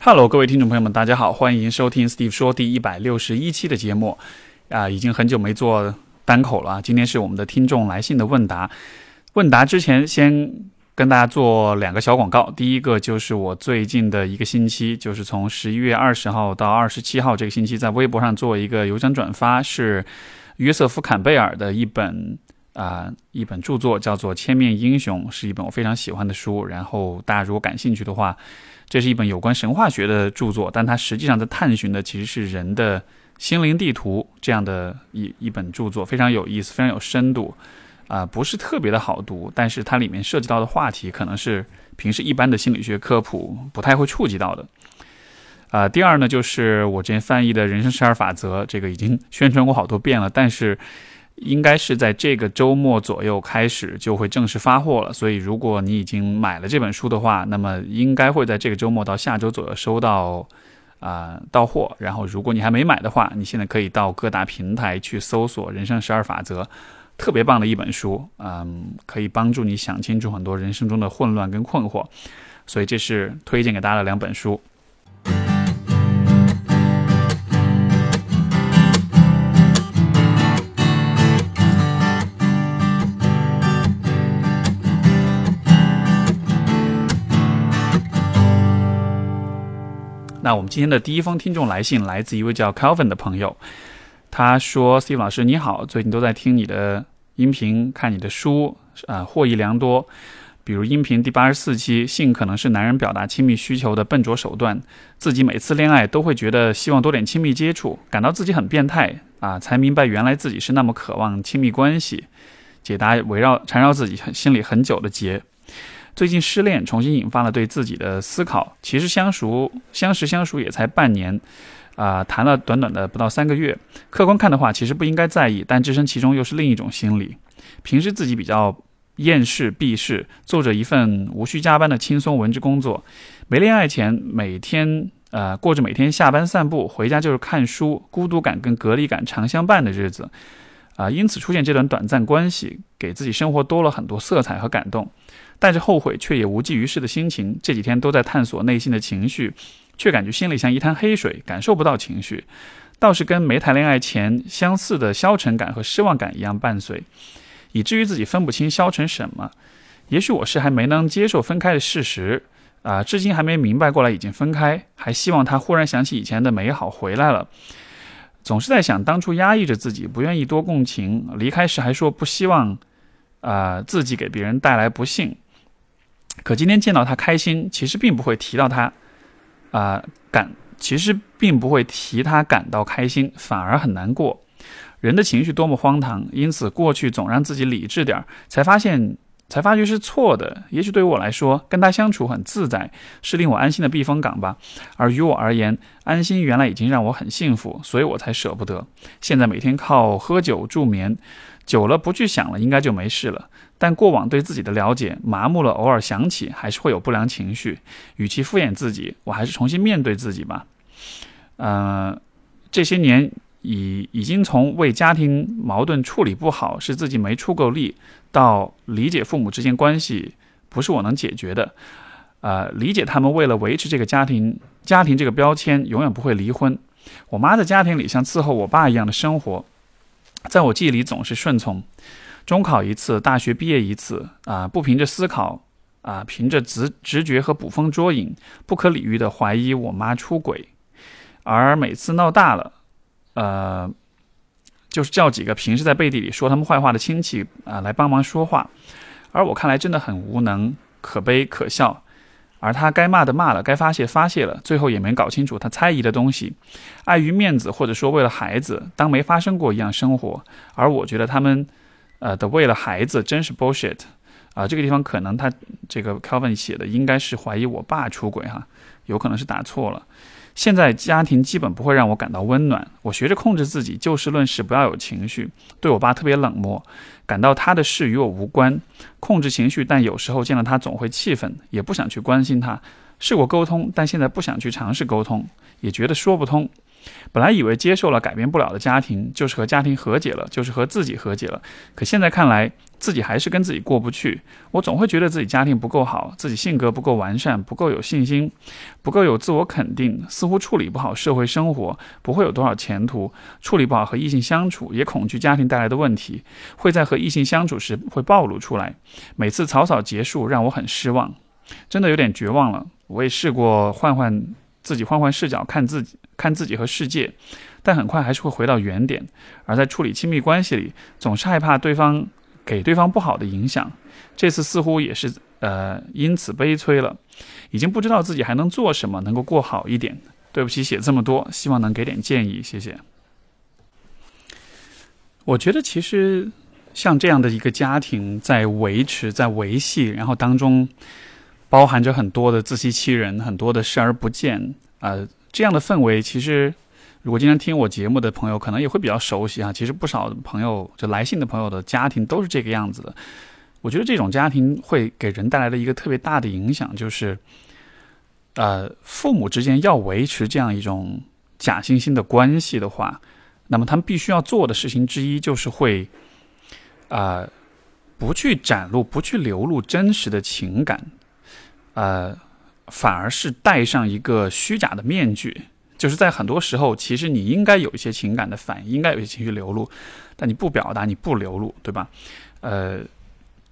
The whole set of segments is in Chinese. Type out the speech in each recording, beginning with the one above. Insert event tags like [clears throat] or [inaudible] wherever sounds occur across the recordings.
Hello，各位听众朋友们，大家好，欢迎收听 Steve 说第一百六十一期的节目。啊，已经很久没做单口了，今天是我们的听众来信的问答。问答之前，先跟大家做两个小广告。第一个就是我最近的一个星期，就是从十一月二十号到二十七号这个星期，在微博上做一个邮箱转发，是约瑟夫·坎贝尔的一本啊一本著作，叫做《千面英雄》，是一本我非常喜欢的书。然后大家如果感兴趣的话，这是一本有关神话学的著作，但它实际上在探寻的其实是人的心灵地图这样的一一本著作，非常有意思，非常有深度，啊，不是特别的好读，但是它里面涉及到的话题可能是平时一般的心理学科普不太会触及到的。啊，第二呢，就是我之前翻译的人生十二法则，这个已经宣传过好多遍了，但是。应该是在这个周末左右开始就会正式发货了，所以如果你已经买了这本书的话，那么应该会在这个周末到下周左右收到啊到货。然后如果你还没买的话，你现在可以到各大平台去搜索《人生十二法则》，特别棒的一本书，嗯，可以帮助你想清楚很多人生中的混乱跟困惑。所以这是推荐给大家的两本书。那我们今天的第一封听众来信来自一位叫 Calvin 的朋友，他说：“Steve 老师你好，最近都在听你的音频，看你的书，啊，获益良多。比如音频第八十四期，性可能是男人表达亲密需求的笨拙手段。自己每次恋爱都会觉得希望多点亲密接触，感到自己很变态啊，才明白原来自己是那么渴望亲密关系。解答围绕缠绕自己心里很久的结。”最近失恋，重新引发了对自己的思考。其实相熟、相识、相熟也才半年，啊，谈了短短的不到三个月。客观看的话，其实不应该在意，但置身其中又是另一种心理。平时自己比较厌世、避世，做着一份无需加班的轻松文职工作。没恋爱前，每天呃过着每天下班散步，回家就是看书，孤独感跟隔离感常相伴的日子。啊，因此出现这段短暂关系，给自己生活多了很多色彩和感动。带着后悔却也无济于事的心情，这几天都在探索内心的情绪，却感觉心里像一滩黑水，感受不到情绪，倒是跟没谈恋爱前相似的消沉感和失望感一样伴随，以至于自己分不清消沉什么。也许我是还没能接受分开的事实，啊，至今还没明白过来已经分开，还希望他忽然想起以前的美好回来了。总是在想当初压抑着自己，不愿意多共情，离开时还说不希望，啊，自己给别人带来不幸。可今天见到他开心，其实并不会提到他，啊感，其实并不会提他感到开心，反而很难过。人的情绪多么荒唐，因此过去总让自己理智点儿，才发现，才发觉是错的。也许对于我来说，跟他相处很自在，是令我安心的避风港吧。而于我而言，安心原来已经让我很幸福，所以我才舍不得。现在每天靠喝酒助眠，久了不去想了，应该就没事了。但过往对自己的了解麻木了，偶尔想起还是会有不良情绪。与其敷衍自己，我还是重新面对自己吧。呃，这些年已已经从为家庭矛盾处理不好是自己没出够力，到理解父母之间关系不是我能解决的。呃，理解他们为了维持这个家庭家庭这个标签，永远不会离婚。我妈在家庭里像伺候我爸一样的生活，在我记忆里总是顺从。中考一次，大学毕业一次，啊，不凭着思考，啊，凭着直直觉和捕风捉影，不可理喻的怀疑我妈出轨，而每次闹大了，呃，就是叫几个平时在背地里说他们坏话的亲戚啊来帮忙说话，而我看来真的很无能，可悲可笑，而他该骂的骂了，该发泄发泄了，最后也没搞清楚他猜疑的东西，碍于面子或者说为了孩子，当没发生过一样生活，而我觉得他们。呃的为了孩子真是 bullshit，啊，这个地方可能他这个 Calvin 写的应该是怀疑我爸出轨哈，有可能是打错了。现在家庭基本不会让我感到温暖，我学着控制自己，就事论事，不要有情绪。对我爸特别冷漠，感到他的事与我无关，控制情绪，但有时候见到他总会气愤，也不想去关心他。试过沟通，但现在不想去尝试沟通，也觉得说不通。本来以为接受了改变不了的家庭，就是和家庭和解了，就是和自己和解了。可现在看来，自己还是跟自己过不去。我总会觉得自己家庭不够好，自己性格不够完善，不够有信心，不够有自我肯定，似乎处理不好社会生活，不会有多少前途。处理不好和异性相处，也恐惧家庭带来的问题会在和异性相处时会暴露出来。每次草草结束，让我很失望，真的有点绝望了。我也试过换换自己，换换视角看自己。看自己和世界，但很快还是会回到原点。而在处理亲密关系里，总是害怕对方给对方不好的影响。这次似乎也是呃，因此悲催了，已经不知道自己还能做什么能够过好一点。对不起，写这么多，希望能给点建议，谢谢。我觉得其实像这样的一个家庭在维持、在维系，然后当中包含着很多的自欺欺人，很多的视而不见，呃。这样的氛围，其实如果经常听我节目的朋友，可能也会比较熟悉啊。其实不少朋友，就来信的朋友的家庭都是这个样子的。我觉得这种家庭会给人带来的一个特别大的影响，就是，呃，父母之间要维持这样一种假惺惺的关系的话，那么他们必须要做的事情之一，就是会，啊，不去展露、不去流露真实的情感，呃。反而是戴上一个虚假的面具，就是在很多时候，其实你应该有一些情感的反应，应该有一些情绪流露，但你不表达，你不流露，对吧？呃，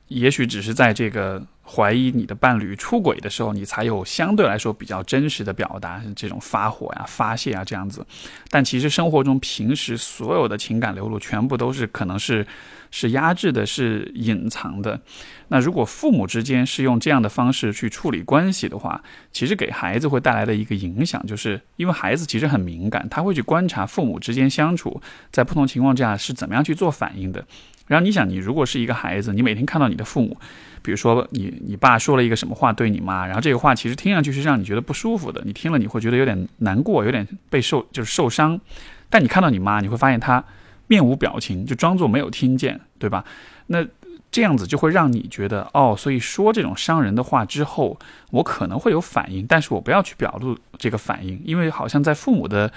也许只是在这个。怀疑你的伴侣出轨的时候，你才有相对来说比较真实的表达，这种发火呀、发泄啊这样子。但其实生活中平时所有的情感流露，全部都是可能是是压制的、是隐藏的。那如果父母之间是用这样的方式去处理关系的话，其实给孩子会带来的一个影响，就是因为孩子其实很敏感，他会去观察父母之间相处在不同情况下是怎么样去做反应的。然后你想，你如果是一个孩子，你每天看到你的父母，比如说你你爸说了一个什么话对你妈，然后这个话其实听上去是让你觉得不舒服的，你听了你会觉得有点难过，有点被受就是受伤。但你看到你妈，你会发现她面无表情，就装作没有听见，对吧？那这样子就会让你觉得哦，所以说这种伤人的话之后，我可能会有反应，但是我不要去表露这个反应，因为好像在父母的。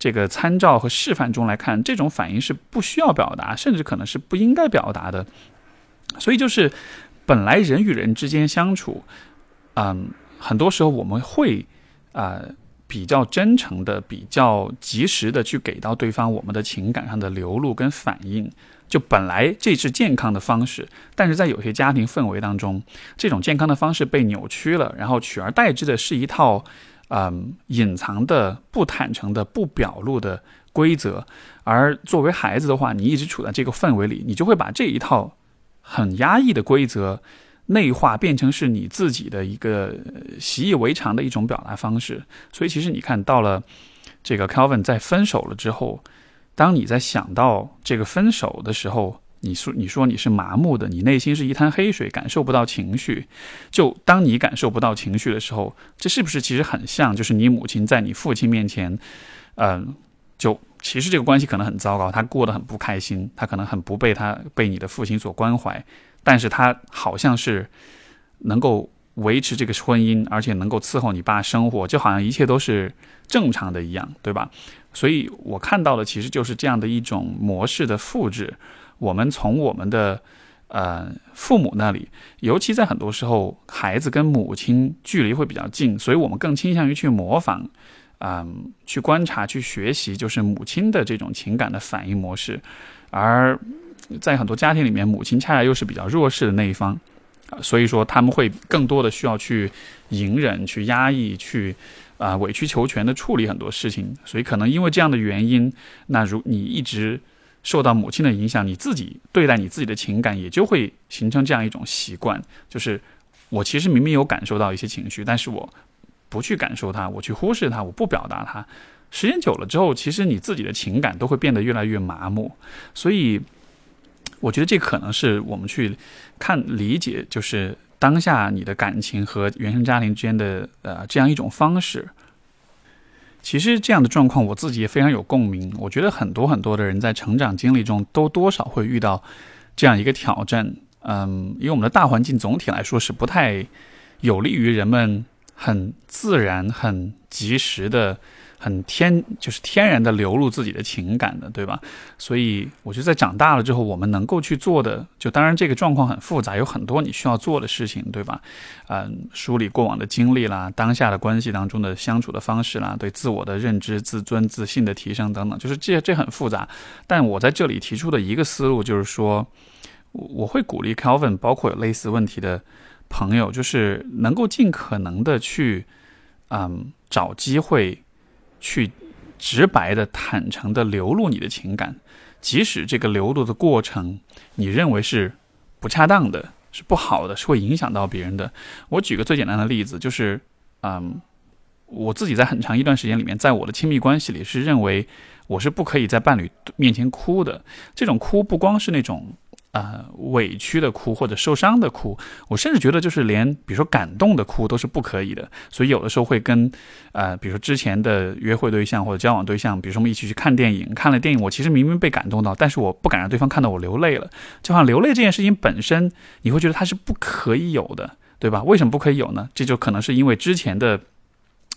这个参照和示范中来看，这种反应是不需要表达，甚至可能是不应该表达的。所以，就是本来人与人之间相处，嗯，很多时候我们会啊比较真诚的、比较及时的去给到对方我们的情感上的流露跟反应。就本来这是健康的方式，但是在有些家庭氛围当中，这种健康的方式被扭曲了，然后取而代之的是一套。嗯，隐藏的、不坦诚的、不表露的规则，而作为孩子的话，你一直处在这个氛围里，你就会把这一套很压抑的规则内化，变成是你自己的一个习以为常的一种表达方式。所以，其实你看到了这个 Calvin 在分手了之后，当你在想到这个分手的时候。你说，你说你是麻木的，你内心是一滩黑水，感受不到情绪。就当你感受不到情绪的时候，这是不是其实很像，就是你母亲在你父亲面前，嗯，就其实这个关系可能很糟糕，他过得很不开心，他可能很不被他被你的父亲所关怀，但是他好像是能够维持这个婚姻，而且能够伺候你爸生活，就好像一切都是正常的一样，对吧？所以我看到的其实就是这样的一种模式的复制。我们从我们的呃父母那里，尤其在很多时候，孩子跟母亲距离会比较近，所以我们更倾向于去模仿，嗯，去观察、去学习，就是母亲的这种情感的反应模式。而在很多家庭里面，母亲恰恰又是比较弱势的那一方，啊所以说他们会更多的需要去隐忍、去压抑、去啊委曲求全的处理很多事情。所以可能因为这样的原因，那如你一直。受到母亲的影响，你自己对待你自己的情感也就会形成这样一种习惯，就是我其实明明有感受到一些情绪，但是我不去感受它，我去忽视它，我不表达它。时间久了之后，其实你自己的情感都会变得越来越麻木。所以，我觉得这可能是我们去看理解，就是当下你的感情和原生家庭之间的呃这样一种方式。其实这样的状况，我自己也非常有共鸣。我觉得很多很多的人在成长经历中都多少会遇到这样一个挑战。嗯，因为我们的大环境总体来说是不太有利于人们很自然、很及时的。很天就是天然的流露自己的情感的，对吧？所以我觉得在长大了之后，我们能够去做的，就当然这个状况很复杂，有很多你需要做的事情，对吧？嗯，梳理过往的经历啦，当下的关系当中的相处的方式啦，对自我的认知、自尊、自信的提升等等，就是这这很复杂。但我在这里提出的一个思路就是说，我会鼓励 Calvin，包括有类似问题的朋友，就是能够尽可能的去，嗯，找机会。去直白的、坦诚的流露你的情感，即使这个流露的过程你认为是不恰当的、是不好的、是会影响到别人的。我举个最简单的例子，就是，嗯，我自己在很长一段时间里面，在我的亲密关系里是认为我是不可以在伴侣面前哭的。这种哭不光是那种。呃，委屈的哭或者受伤的哭，我甚至觉得就是连比如说感动的哭都是不可以的。所以有的时候会跟呃，比如说之前的约会对象或者交往对象，比如说我们一起去看电影，看了电影，我其实明明被感动到，但是我不敢让对方看到我流泪了。就好像流泪这件事情本身，你会觉得它是不可以有的，对吧？为什么不可以有呢？这就可能是因为之前的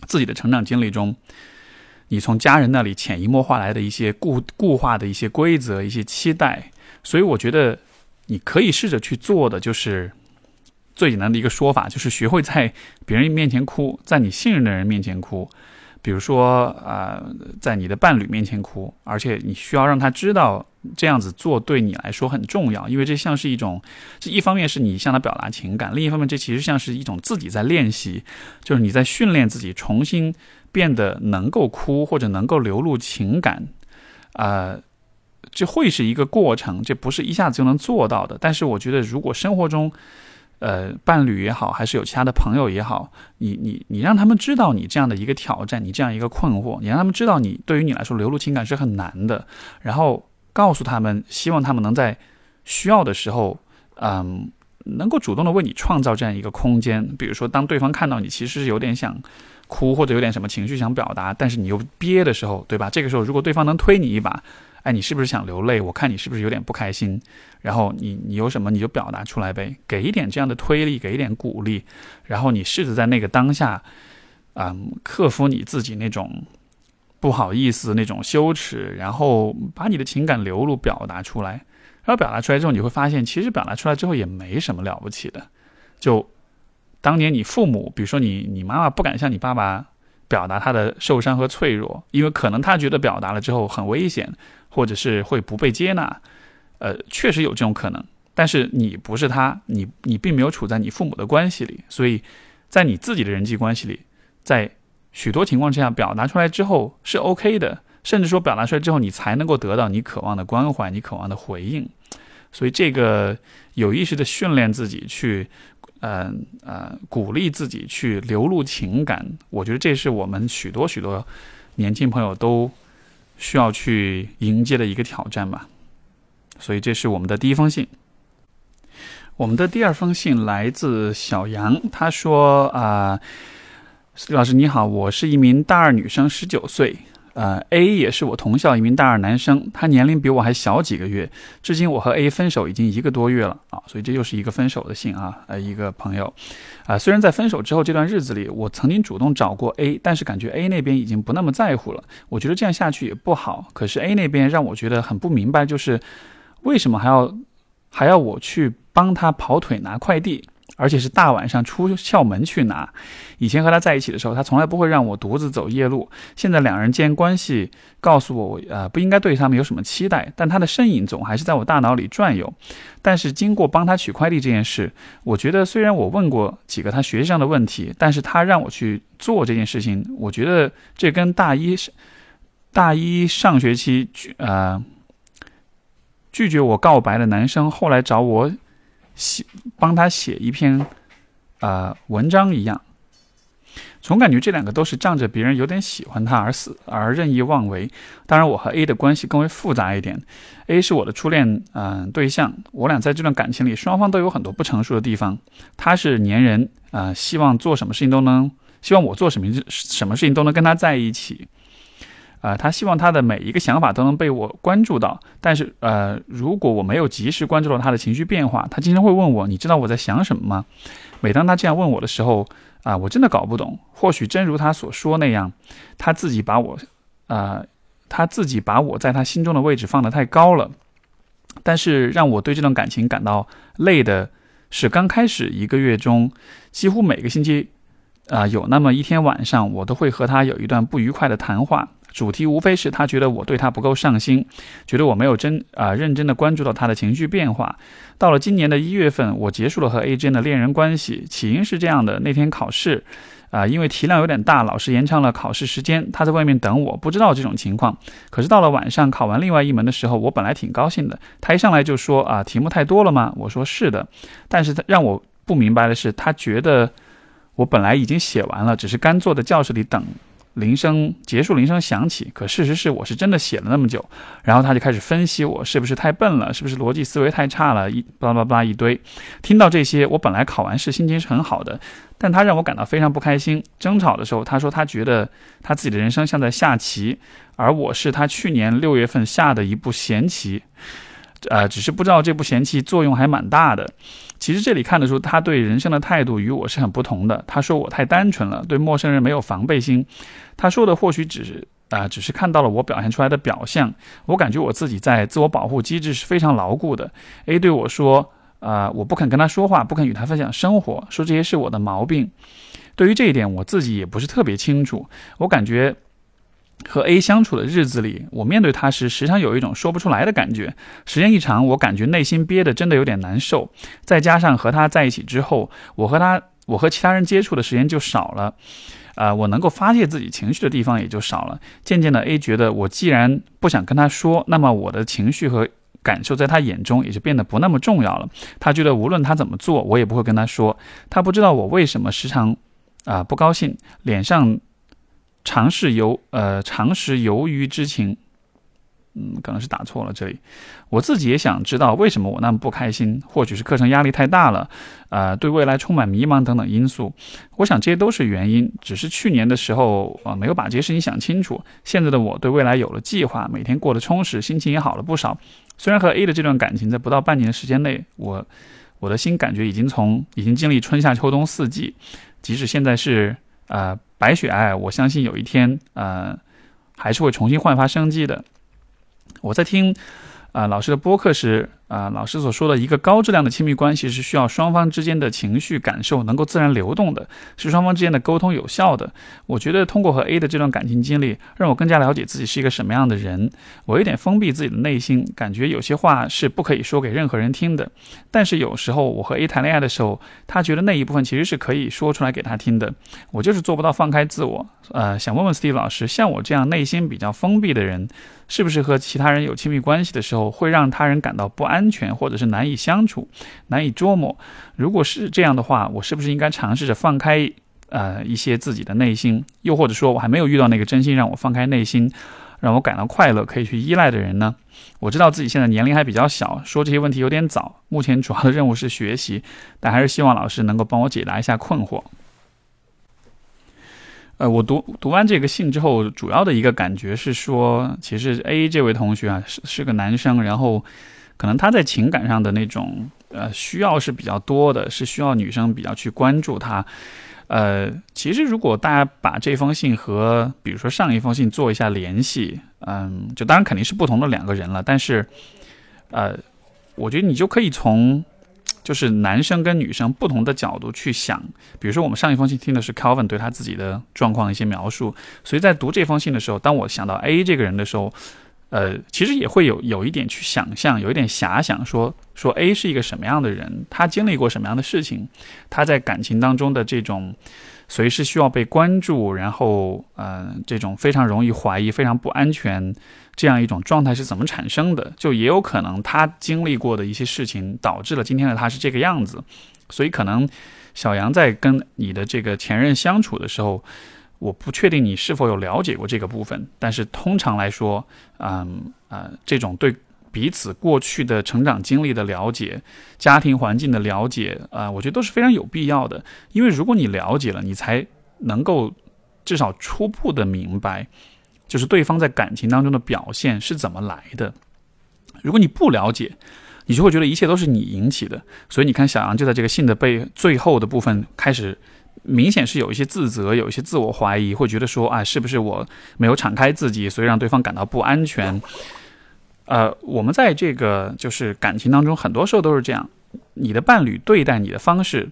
自己的成长经历中，你从家人那里潜移默化来的一些固固化的一些规则、一些期待。所以我觉得，你可以试着去做的，就是最简单的一个说法，就是学会在别人面前哭，在你信任的人面前哭，比如说啊，在你的伴侣面前哭，而且你需要让他知道这样子做对你来说很重要，因为这像是一种，这一方面是你向他表达情感，另一方面这其实像是一种自己在练习，就是你在训练自己重新变得能够哭或者能够流露情感，啊。这会是一个过程，这不是一下子就能做到的。但是我觉得，如果生活中，呃，伴侣也好，还是有其他的朋友也好，你你你让他们知道你这样的一个挑战，你这样一个困惑，你让他们知道你对于你来说流露情感是很难的，然后告诉他们，希望他们能在需要的时候，嗯，能够主动的为你创造这样一个空间。比如说，当对方看到你其实是有点想哭，或者有点什么情绪想表达，但是你又憋的时候，对吧？这个时候，如果对方能推你一把。哎，你是不是想流泪？我看你是不是有点不开心？然后你你有什么你就表达出来呗，给一点这样的推力，给一点鼓励，然后你试着在那个当下，嗯，克服你自己那种不好意思、那种羞耻，然后把你的情感流露、表达出来。然后表达出来之后，你会发现，其实表达出来之后也没什么了不起的。就当年你父母，比如说你你妈妈不敢向你爸爸表达他的受伤和脆弱，因为可能他觉得表达了之后很危险。或者是会不被接纳，呃，确实有这种可能。但是你不是他，你你并没有处在你父母的关系里，所以在你自己的人际关系里，在许多情况之下表达出来之后是 OK 的，甚至说表达出来之后你才能够得到你渴望的关怀，你渴望的回应。所以这个有意识的训练自己去，呃呃，鼓励自己去流露情感，我觉得这是我们许多许多年轻朋友都。需要去迎接的一个挑战吧，所以这是我们的第一封信。我们的第二封信来自小杨，他说：“啊，老师你好，我是一名大二女生，十九岁。”呃，A 也是我同校一名大二男生，他年龄比我还小几个月。至今我和 A 分手已经一个多月了啊，所以这又是一个分手的信啊。呃，一个朋友，啊，虽然在分手之后这段日子里，我曾经主动找过 A，但是感觉 A 那边已经不那么在乎了。我觉得这样下去也不好。可是 A 那边让我觉得很不明白，就是为什么还要还要我去帮他跑腿拿快递？而且是大晚上出校门去拿。以前和他在一起的时候，他从来不会让我独自走夜路。现在两人间关系告诉我，我呃不应该对他们有什么期待。但他的身影总还是在我大脑里转悠。但是经过帮他取快递这件事，我觉得虽然我问过几个他学习上的问题，但是他让我去做这件事情，我觉得这跟大一大一上学期拒呃拒绝我告白的男生后来找我。写帮他写一篇，呃，文章一样，总感觉这两个都是仗着别人有点喜欢他而死而任意妄为。当然，我和 A 的关系更为复杂一点。A 是我的初恋，嗯，对象。我俩在这段感情里，双方都有很多不成熟的地方。他是粘人，啊，希望做什么事情都能，希望我做什么什么事情都能跟他在一起。啊，他希望他的每一个想法都能被我关注到，但是，呃，如果我没有及时关注到他的情绪变化，他经常会问我：“你知道我在想什么吗？”每当他这样问我的时候，啊，我真的搞不懂。或许真如他所说那样，他自己把我，啊，他自己把我在他心中的位置放得太高了。但是让我对这段感情感到累的是，刚开始一个月中，几乎每个星期，啊，有那么一天晚上，我都会和他有一段不愉快的谈话。主题无非是他觉得我对他不够上心，觉得我没有真啊认真的关注到他的情绪变化。到了今年的一月份，我结束了和 A 之间的恋人关系。起因是这样的：那天考试，啊，因为题量有点大，老师延长了考试时间，他在外面等我，不知道这种情况。可是到了晚上考完另外一门的时候，我本来挺高兴的。他一上来就说啊，题目太多了吗？我说是的。但是他让我不明白的是，他觉得我本来已经写完了，只是干坐在教室里等。铃声结束，铃声响起。可事实是，我是真的写了那么久。然后他就开始分析我是不是太笨了，是不是逻辑思维太差了，一巴拉巴拉一堆。听到这些，我本来考完试心情是很好的，但他让我感到非常不开心。争吵的时候，他说他觉得他自己的人生像在下棋，而我是他去年六月份下的一步闲棋。呃，只是不知道这部闲棋作用还蛮大的。其实这里看得出他对人生的态度与我是很不同的。他说我太单纯了，对陌生人没有防备心。他说的或许只是啊，只是看到了我表现出来的表象。我感觉我自己在自我保护机制是非常牢固的。A 对我说啊，我不肯跟他说话，不肯与他分享生活，说这些是我的毛病。对于这一点，我自己也不是特别清楚。我感觉。和 A 相处的日子里，我面对他时，时常有一种说不出来的感觉。时间一长，我感觉内心憋得真的有点难受。再加上和他在一起之后，我和他，我和其他人接触的时间就少了，啊，我能够发泄自己情绪的地方也就少了。渐渐的，A 觉得我既然不想跟他说，那么我的情绪和感受在他眼中也就变得不那么重要了。他觉得无论他怎么做，我也不会跟他说。他不知道我为什么时常啊不高兴，脸上。尝试由呃尝试由于之情，嗯，可能是打错了这里。我自己也想知道为什么我那么不开心，或许是课程压力太大了，呃，对未来充满迷茫等等因素。我想这些都是原因，只是去年的时候啊没有把这些事情想清楚。现在的我对未来有了计划，每天过得充实，心情也好了不少。虽然和 A 的这段感情在不到半年的时间内，我我的心感觉已经从已经经历春夏秋冬四季，即使现在是呃。白雪皑，我相信有一天，呃，还是会重新焕发生机的。我在听，啊，老师的播客时。啊，老师所说的一个高质量的亲密关系是需要双方之间的情绪感受能够自然流动的，是双方之间的沟通有效的。我觉得通过和 A 的这段感情经历，让我更加了解自己是一个什么样的人。我有点封闭自己的内心，感觉有些话是不可以说给任何人听的。但是有时候我和 A 谈恋爱的时候，他觉得那一部分其实是可以说出来给他听的。我就是做不到放开自我。呃，想问问 Steve 老师，像我这样内心比较封闭的人，是不是和其他人有亲密关系的时候，会让他人感到不安？安全，或者是难以相处、难以捉摸。如果是这样的话，我是不是应该尝试着放开呃一些自己的内心？又或者说，我还没有遇到那个真心让我放开内心、让我感到快乐、可以去依赖的人呢？我知道自己现在年龄还比较小，说这些问题有点早。目前主要的任务是学习，但还是希望老师能够帮我解答一下困惑。呃，我读读完这个信之后，主要的一个感觉是说，其实 A 这位同学啊是是个男生，然后可能他在情感上的那种呃需要是比较多的，是需要女生比较去关注他。呃，其实如果大家把这封信和比如说上一封信做一下联系，嗯，就当然肯定是不同的两个人了，但是呃，我觉得你就可以从。就是男生跟女生不同的角度去想，比如说我们上一封信听的是 Calvin 对他自己的状况一些描述，所以在读这封信的时候，当我想到 A 这个人的时候，呃，其实也会有有一点去想象，有一点遐想，说说 A 是一个什么样的人，他经历过什么样的事情，他在感情当中的这种随时需要被关注，然后呃，这种非常容易怀疑、非常不安全。这样一种状态是怎么产生的？就也有可能他经历过的一些事情导致了今天的他是这个样子，所以可能小杨在跟你的这个前任相处的时候，我不确定你是否有了解过这个部分，但是通常来说，嗯啊，这种对彼此过去的成长经历的了解、家庭环境的了解啊，我觉得都是非常有必要的，因为如果你了解了，你才能够至少初步的明白。就是对方在感情当中的表现是怎么来的？如果你不了解，你就会觉得一切都是你引起的。所以你看，小杨就在这个信的背最后的部分开始明显是有一些自责，有一些自我怀疑，会觉得说啊，是不是我没有敞开自己，所以让对方感到不安全？呃，我们在这个就是感情当中，很多时候都是这样，你的伴侣对待你的方式，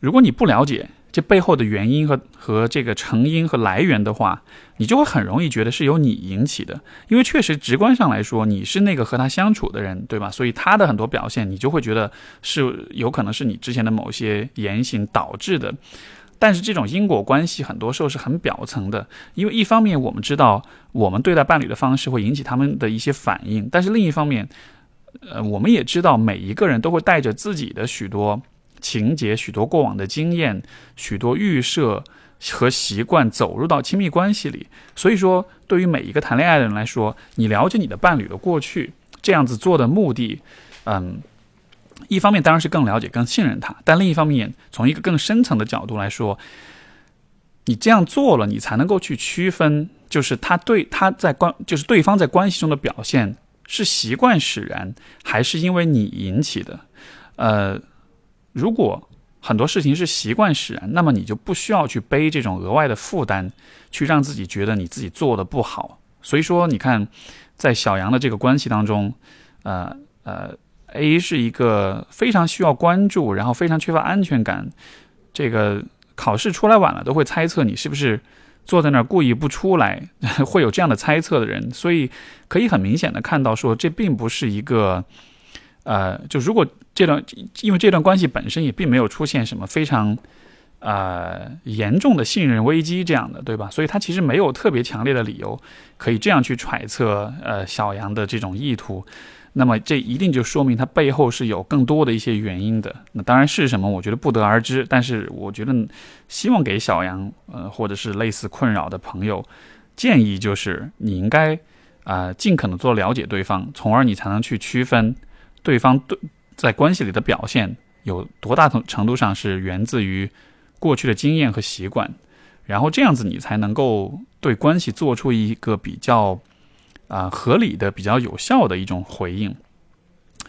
如果你不了解。这背后的原因和和这个成因和来源的话，你就会很容易觉得是由你引起的，因为确实直观上来说，你是那个和他相处的人，对吧？所以他的很多表现，你就会觉得是有可能是你之前的某些言行导致的。但是这种因果关系很多时候是很表层的，因为一方面我们知道我们对待伴侣的方式会引起他们的一些反应，但是另一方面，呃，我们也知道每一个人都会带着自己的许多。情节许多过往的经验，许多预设和习惯走入到亲密关系里。所以说，对于每一个谈恋爱的人来说，你了解你的伴侣的过去，这样子做的目的，嗯，一方面当然是更了解、更信任他，但另一方面，从一个更深层的角度来说，你这样做了，你才能够去区分，就是他对他在关，就是对方在关系中的表现是习惯使然，还是因为你引起的，呃。如果很多事情是习惯使然，那么你就不需要去背这种额外的负担，去让自己觉得你自己做的不好。所以说，你看，在小杨的这个关系当中，呃呃，A 是一个非常需要关注，然后非常缺乏安全感，这个考试出来晚了都会猜测你是不是坐在那儿故意不出来，[laughs] 会有这样的猜测的人。所以可以很明显的看到，说这并不是一个。呃，就如果这段，因为这段关系本身也并没有出现什么非常，呃严重的信任危机这样的，对吧？所以他其实没有特别强烈的理由可以这样去揣测，呃，小杨的这种意图。那么这一定就说明他背后是有更多的一些原因的。那当然是什么，我觉得不得而知。但是我觉得，希望给小杨，呃，或者是类似困扰的朋友建议就是，你应该啊尽可能做了解对方，从而你才能去区分。对方对在关系里的表现有多大程程度上是源自于过去的经验和习惯，然后这样子你才能够对关系做出一个比较啊合理的、比较有效的一种回应。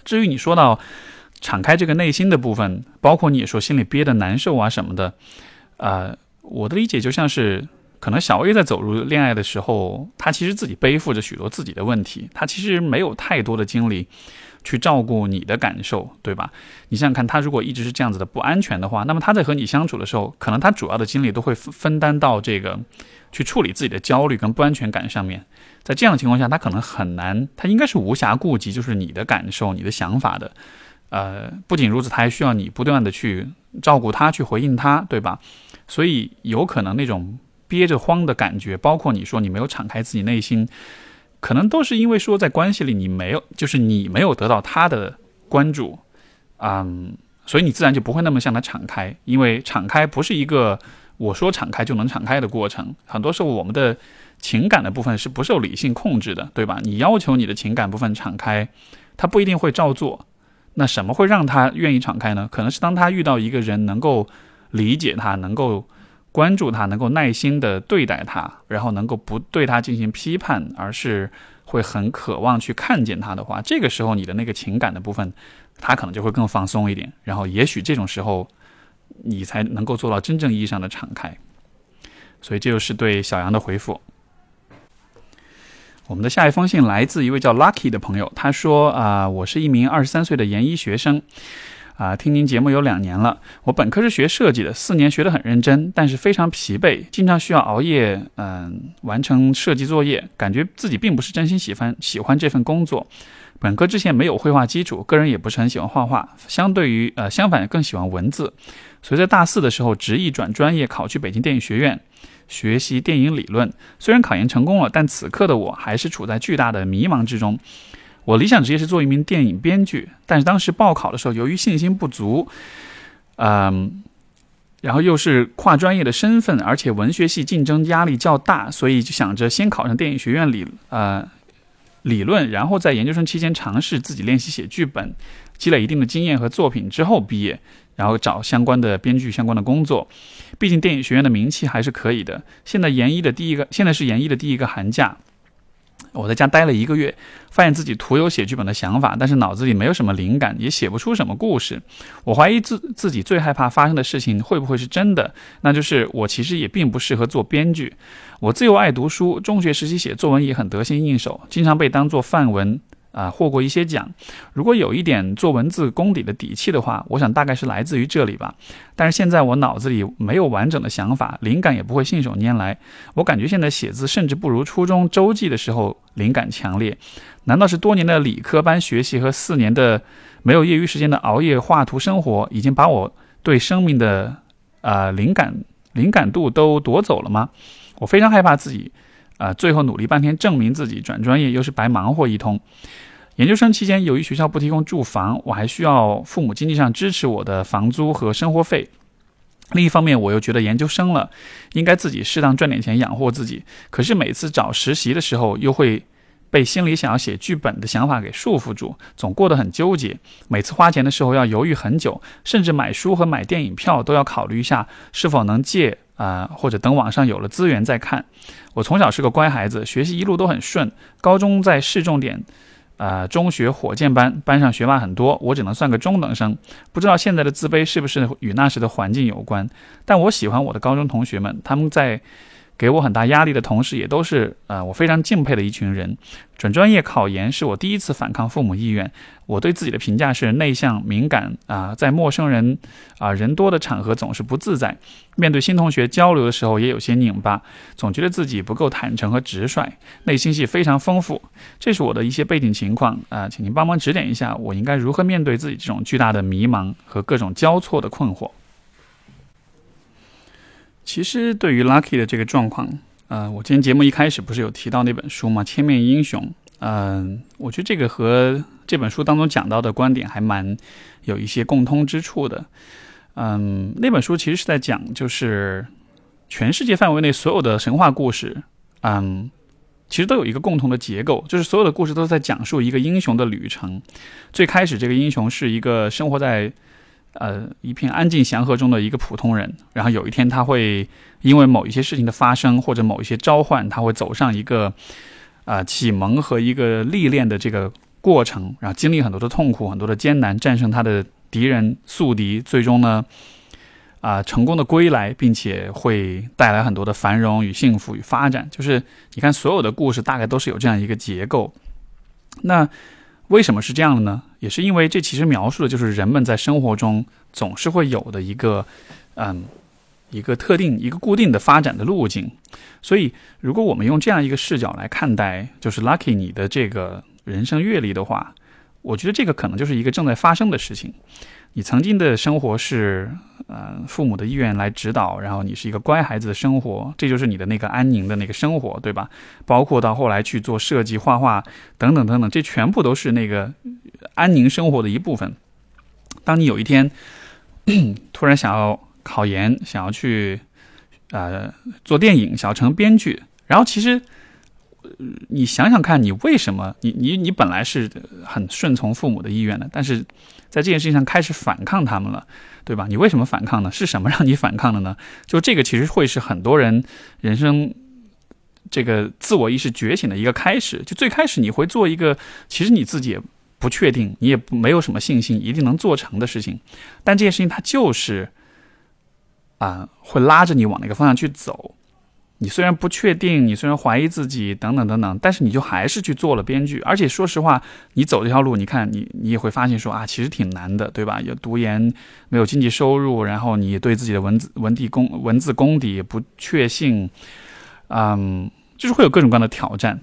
至于你说到敞开这个内心的部分，包括你也说心里憋的难受啊什么的，啊，我的理解就像是可能小 A 在走入恋爱的时候，他其实自己背负着许多自己的问题，他其实没有太多的精力。去照顾你的感受，对吧？你想想看，他如果一直是这样子的不安全的话，那么他在和你相处的时候，可能他主要的精力都会分担到这个去处理自己的焦虑跟不安全感上面。在这样的情况下，他可能很难，他应该是无暇顾及就是你的感受、你的想法的。呃，不仅如此，他还需要你不断的去照顾他，去回应他，对吧？所以有可能那种憋着慌的感觉，包括你说你没有敞开自己内心。可能都是因为说在关系里你没有，就是你没有得到他的关注，嗯，所以你自然就不会那么向他敞开。因为敞开不是一个我说敞开就能敞开的过程，很多时候我们的情感的部分是不受理性控制的，对吧？你要求你的情感部分敞开，他不一定会照做。那什么会让他愿意敞开呢？可能是当他遇到一个人能够理解他，能够。关注他，能够耐心的对待他，然后能够不对他进行批判，而是会很渴望去看见他的话，这个时候你的那个情感的部分，他可能就会更放松一点，然后也许这种时候，你才能够做到真正意义上的敞开。所以这就是对小杨的回复。我们的下一封信来自一位叫 Lucky 的朋友，他说：“啊，我是一名二十三岁的研一学生。”啊，听您节目有两年了。我本科是学设计的，四年学得很认真，但是非常疲惫，经常需要熬夜，嗯，完成设计作业，感觉自己并不是真心喜欢喜欢这份工作。本科之前没有绘画基础，个人也不是很喜欢画画，相对于呃相反更喜欢文字。所以在大四的时候执意转专业，考去北京电影学院学习电影理论。虽然考研成功了，但此刻的我还是处在巨大的迷茫之中。我理想职业是做一名电影编剧，但是当时报考的时候，由于信心不足，嗯，然后又是跨专业的身份，而且文学系竞争压力较大，所以就想着先考上电影学院理呃理论，然后在研究生期间尝试自己练习写剧本，积累一定的经验和作品之后毕业，然后找相关的编剧相关的工作。毕竟电影学院的名气还是可以的。现在研一的第一个，现在是研一的第一个寒假。我在家待了一个月，发现自己徒有写剧本的想法，但是脑子里没有什么灵感，也写不出什么故事。我怀疑自自己最害怕发生的事情会不会是真的？那就是我其实也并不适合做编剧。我自幼爱读书，中学时期写作文也很得心应手，经常被当做范文。啊，获过一些奖。如果有一点做文字功底的底气的话，我想大概是来自于这里吧。但是现在我脑子里没有完整的想法，灵感也不会信手拈来。我感觉现在写字甚至不如初中周记的时候灵感强烈。难道是多年的理科班学习和四年的没有业余时间的熬夜画图生活，已经把我对生命的啊灵感灵感度都夺走了吗？我非常害怕自己。啊，最后努力半天证明自己，转专业又是白忙活一通。研究生期间，由于学校不提供住房，我还需要父母经济上支持我的房租和生活费。另一方面，我又觉得研究生了，应该自己适当赚点钱养活自己。可是每次找实习的时候，又会被心里想要写剧本的想法给束缚住，总过得很纠结。每次花钱的时候要犹豫很久，甚至买书和买电影票都要考虑一下是否能借。啊，或者等网上有了资源再看。我从小是个乖孩子，学习一路都很顺。高中在市重点，啊，中学火箭班，班上学霸很多，我只能算个中等生。不知道现在的自卑是不是与那时的环境有关？但我喜欢我的高中同学们，他们在。给我很大压力的同时也都是呃我非常敬佩的一群人。转专业考研是我第一次反抗父母意愿。我对自己的评价是内向敏感啊，在陌生人啊人多的场合总是不自在。面对新同学交流的时候也有些拧巴，总觉得自己不够坦诚和直率，内心戏非常丰富。这是我的一些背景情况啊，请您帮忙指点一下，我应该如何面对自己这种巨大的迷茫和各种交错的困惑。其实对于 Lucky 的这个状况，呃，我今天节目一开始不是有提到那本书吗？《千面英雄》。嗯，我觉得这个和这本书当中讲到的观点还蛮有一些共通之处的。嗯，那本书其实是在讲，就是全世界范围内所有的神话故事，嗯，其实都有一个共同的结构，就是所有的故事都在讲述一个英雄的旅程。最开始，这个英雄是一个生活在。呃，一片安静祥和中的一个普通人，然后有一天他会因为某一些事情的发生，或者某一些召唤，他会走上一个啊启蒙和一个历练的这个过程，然后经历很多的痛苦，很多的艰难，战胜他的敌人宿敌，最终呢啊成功的归来，并且会带来很多的繁荣与幸福与发展。就是你看，所有的故事大概都是有这样一个结构。那。为什么是这样的呢？也是因为这其实描述的就是人们在生活中总是会有的一个，嗯，一个特定、一个固定的发展的路径。所以，如果我们用这样一个视角来看待，就是 Lucky 你的这个人生阅历的话，我觉得这个可能就是一个正在发生的事情。你曾经的生活是，呃，父母的意愿来指导，然后你是一个乖孩子的生活，这就是你的那个安宁的那个生活，对吧？包括到后来去做设计、画画等等等等，这全部都是那个安宁生活的一部分。当你有一天 [clears throat] 突然想要考研，想要去呃做电影，想要成编剧，然后其实你想想看，你为什么？你你你本来是很顺从父母的意愿的，但是。在这件事情上开始反抗他们了，对吧？你为什么反抗呢？是什么让你反抗的呢？就这个其实会是很多人人生这个自我意识觉醒的一个开始。就最开始你会做一个其实你自己也不确定，你也没有什么信心一定能做成的事情，但这件事情它就是啊会拉着你往那个方向去走。你虽然不确定，你虽然怀疑自己，等等等等，但是你就还是去做了编剧。而且说实话，你走这条路，你看你你也会发现说啊，其实挺难的，对吧？有读研，没有经济收入，然后你对自己的文字文底功文字功底不确信，嗯，就是会有各种各样的挑战。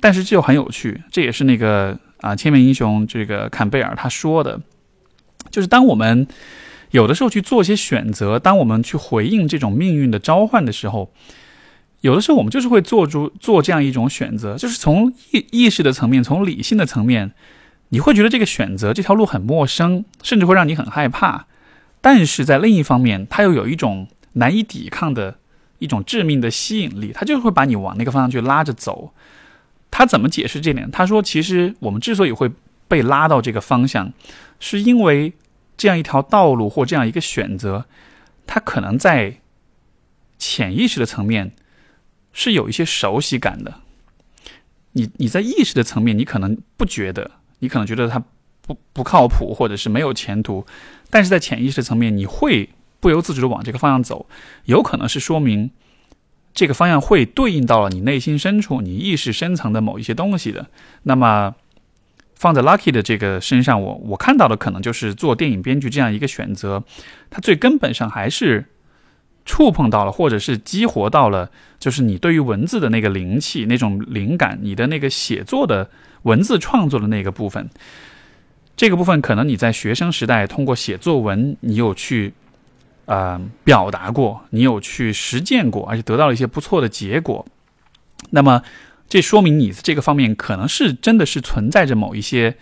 但是这又很有趣，这也是那个啊，千面英雄这个坎贝尔他说的，就是当我们有的时候去做一些选择，当我们去回应这种命运的召唤的时候。有的时候我们就是会做出做这样一种选择，就是从意意识的层面，从理性的层面，你会觉得这个选择这条路很陌生，甚至会让你很害怕。但是在另一方面，它又有一种难以抵抗的一种致命的吸引力，它就会把你往那个方向去拉着走。他怎么解释这点？他说，其实我们之所以会被拉到这个方向，是因为这样一条道路或这样一个选择，它可能在潜意识的层面。是有一些熟悉感的，你你在意识的层面，你可能不觉得，你可能觉得它不不靠谱，或者是没有前途，但是在潜意识层面，你会不由自主的往这个方向走，有可能是说明这个方向会对应到了你内心深处、你意识深层的某一些东西的。那么放在 Lucky 的这个身上，我我看到的可能就是做电影编剧这样一个选择，它最根本上还是。触碰到了，或者是激活到了，就是你对于文字的那个灵气、那种灵感，你的那个写作的文字创作的那个部分。这个部分可能你在学生时代通过写作文，你有去呃表达过，你有去实践过，而且得到了一些不错的结果。那么这说明你这个方面可能是真的是存在着某一些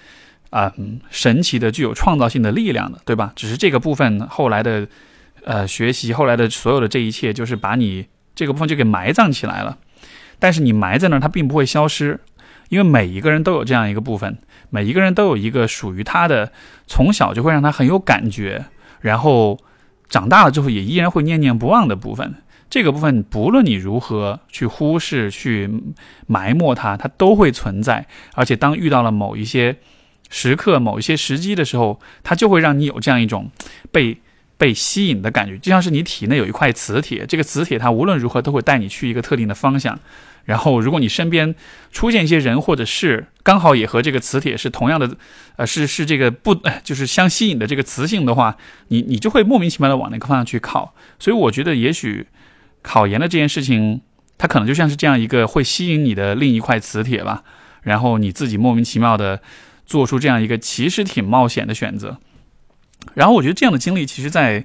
啊神奇的、具有创造性的力量的，对吧？只是这个部分后来的。呃，学习后来的所有的这一切，就是把你这个部分就给埋葬起来了。但是你埋在那儿，它并不会消失，因为每一个人都有这样一个部分，每一个人都有一个属于他的，从小就会让他很有感觉，然后长大了之后也依然会念念不忘的部分。这个部分，不论你如何去忽视、去埋没它，它都会存在。而且当遇到了某一些时刻、某一些时机的时候，它就会让你有这样一种被。被吸引的感觉，就像是你体内有一块磁铁，这个磁铁它无论如何都会带你去一个特定的方向。然后，如果你身边出现一些人或者是刚好也和这个磁铁是同样的，呃，是是这个不就是相吸引的这个磁性的话，你你就会莫名其妙的往那个方向去靠。所以，我觉得也许考研的这件事情，它可能就像是这样一个会吸引你的另一块磁铁吧。然后你自己莫名其妙的做出这样一个其实挺冒险的选择。然后我觉得这样的经历，其实，在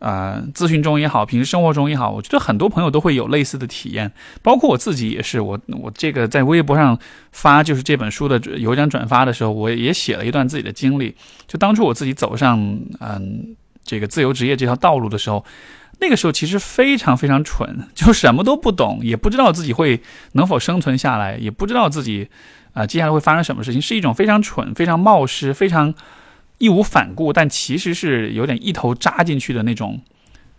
呃咨询中也好，平时生活中也好，我觉得很多朋友都会有类似的体验，包括我自己也是。我我这个在微博上发就是这本书的有奖转发的时候，我也写了一段自己的经历。就当初我自己走上嗯这个自由职业这条道路的时候，那个时候其实非常非常蠢，[laughs] 就什么都不懂，也不知道自己会能否生存下来，也不知道自己啊接下来会发生什么事情，是一种非常蠢、非常冒失、非常。义无反顾，但其实是有点一头扎进去的那种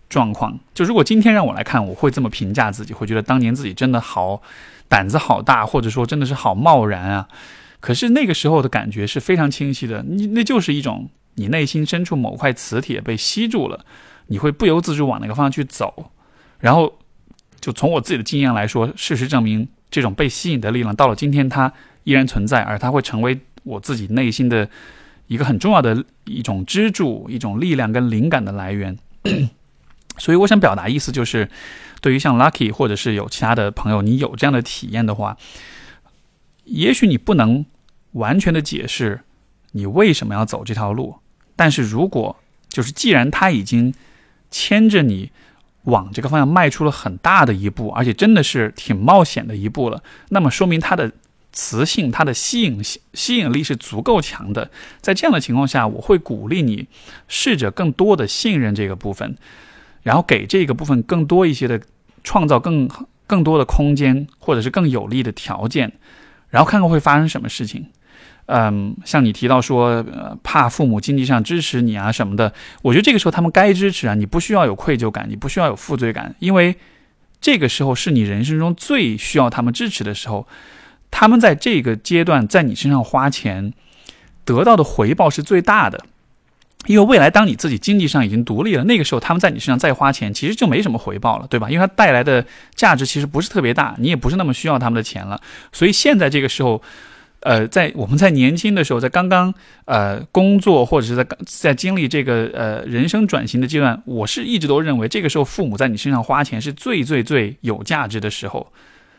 状况。就如果今天让我来看，我会这么评价自己，会觉得当年自己真的好胆子好大，或者说真的是好贸然啊。可是那个时候的感觉是非常清晰的，你那就是一种你内心深处某块磁铁被吸住了，你会不由自主往那个方向去走。然后，就从我自己的经验来说，事实证明，这种被吸引的力量到了今天，它依然存在，而它会成为我自己内心的。一个很重要的一种支柱、一种力量跟灵感的来源，[clears throat] 所以我想表达意思就是，对于像 Lucky 或者是有其他的朋友，你有这样的体验的话，也许你不能完全的解释你为什么要走这条路，但是如果就是既然他已经牵着你往这个方向迈出了很大的一步，而且真的是挺冒险的一步了，那么说明他的。磁性，它的吸引吸引力是足够强的。在这样的情况下，我会鼓励你试着更多的信任这个部分，然后给这个部分更多一些的创造更更多的空间，或者是更有利的条件，然后看看会发生什么事情。嗯，像你提到说，怕父母经济上支持你啊什么的，我觉得这个时候他们该支持啊，你不需要有愧疚感，你不需要有负罪感，因为这个时候是你人生中最需要他们支持的时候。他们在这个阶段在你身上花钱，得到的回报是最大的，因为未来当你自己经济上已经独立了，那个时候他们在你身上再花钱，其实就没什么回报了，对吧？因为它带来的价值其实不是特别大，你也不是那么需要他们的钱了。所以现在这个时候，呃，在我们在年轻的时候，在刚刚呃工作或者是在在经历这个呃人生转型的阶段，我是一直都认为这个时候父母在你身上花钱是最最最有价值的时候。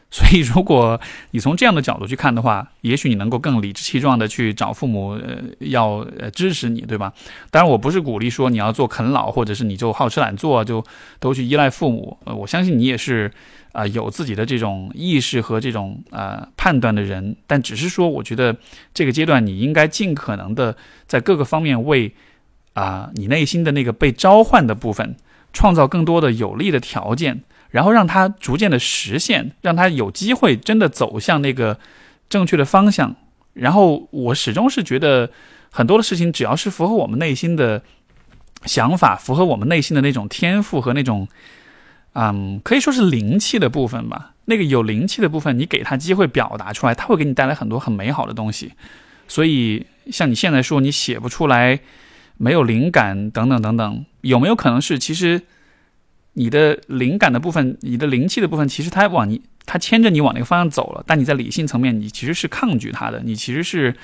所以，如果你从这样的角度去看的话，也许你能够更理直气壮的去找父母，呃，要呃支持你，对吧？当然，我不是鼓励说你要做啃老，或者是你就好吃懒做，就都去依赖父母。呃，我相信你也是啊，有自己的这种意识和这种呃判断的人。但只是说，我觉得这个阶段你应该尽可能的在各个方面为啊你内心的那个被召唤的部分创造更多的有利的条件。然后让它逐渐的实现，让它有机会真的走向那个正确的方向。然后我始终是觉得，很多的事情只要是符合我们内心的想法，符合我们内心的那种天赋和那种，嗯，可以说是灵气的部分吧。那个有灵气的部分，你给他机会表达出来，他会给你带来很多很美好的东西。所以，像你现在说你写不出来，没有灵感等等等等，有没有可能是其实你的灵感的部分，你的灵气的部分，其实它往你，它牵着你往那个方向走了，但你在理性层面，你其实是抗拒它的，你其实是，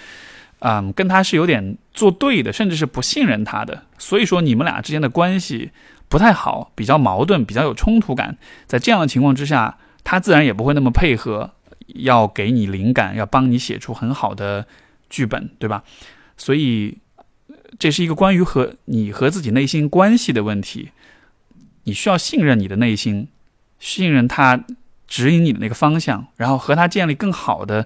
嗯，跟他是有点作对的，甚至是不信任他的。所以说，你们俩之间的关系不太好，比较矛盾，比较有冲突感。在这样的情况之下，他自然也不会那么配合，要给你灵感，要帮你写出很好的。剧本对吧？所以这是一个关于和你和自己内心关系的问题。你需要信任你的内心，信任他指引你的那个方向，然后和他建立更好的、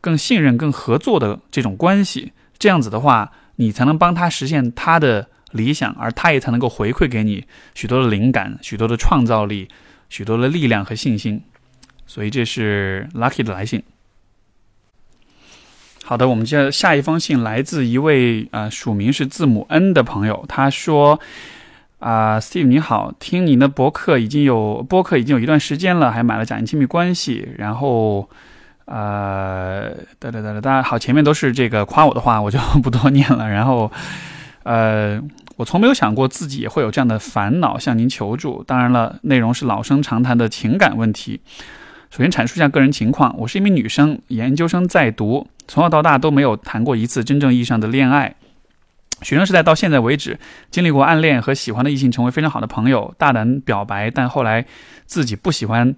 更信任、更合作的这种关系。这样子的话，你才能帮他实现他的理想，而他也才能够回馈给你许多的灵感、许多的创造力、许多的力量和信心。所以这是 Lucky 的来信。好的，我们接下一封信来自一位呃署名是字母 N 的朋友，他说：“啊，Steve 你好，听您的博客已经有播客已经有一段时间了，还买了《假定亲密关系》，然后呃，哒哒哒哒哒，好，前面都是这个夸我的话，我就不多念了。[laughs] 然后呃，我从没有想过自己也会有这样的烦恼，向您求助。当然了，内容是老生常谈的情感问题。首先阐述一下个人情况，我是一名女生，研究生在读。”从小到大都没有谈过一次真正意义上的恋爱，学生时代到现在为止，经历过暗恋和喜欢的异性成为非常好的朋友，大胆表白，但后来自己不喜欢。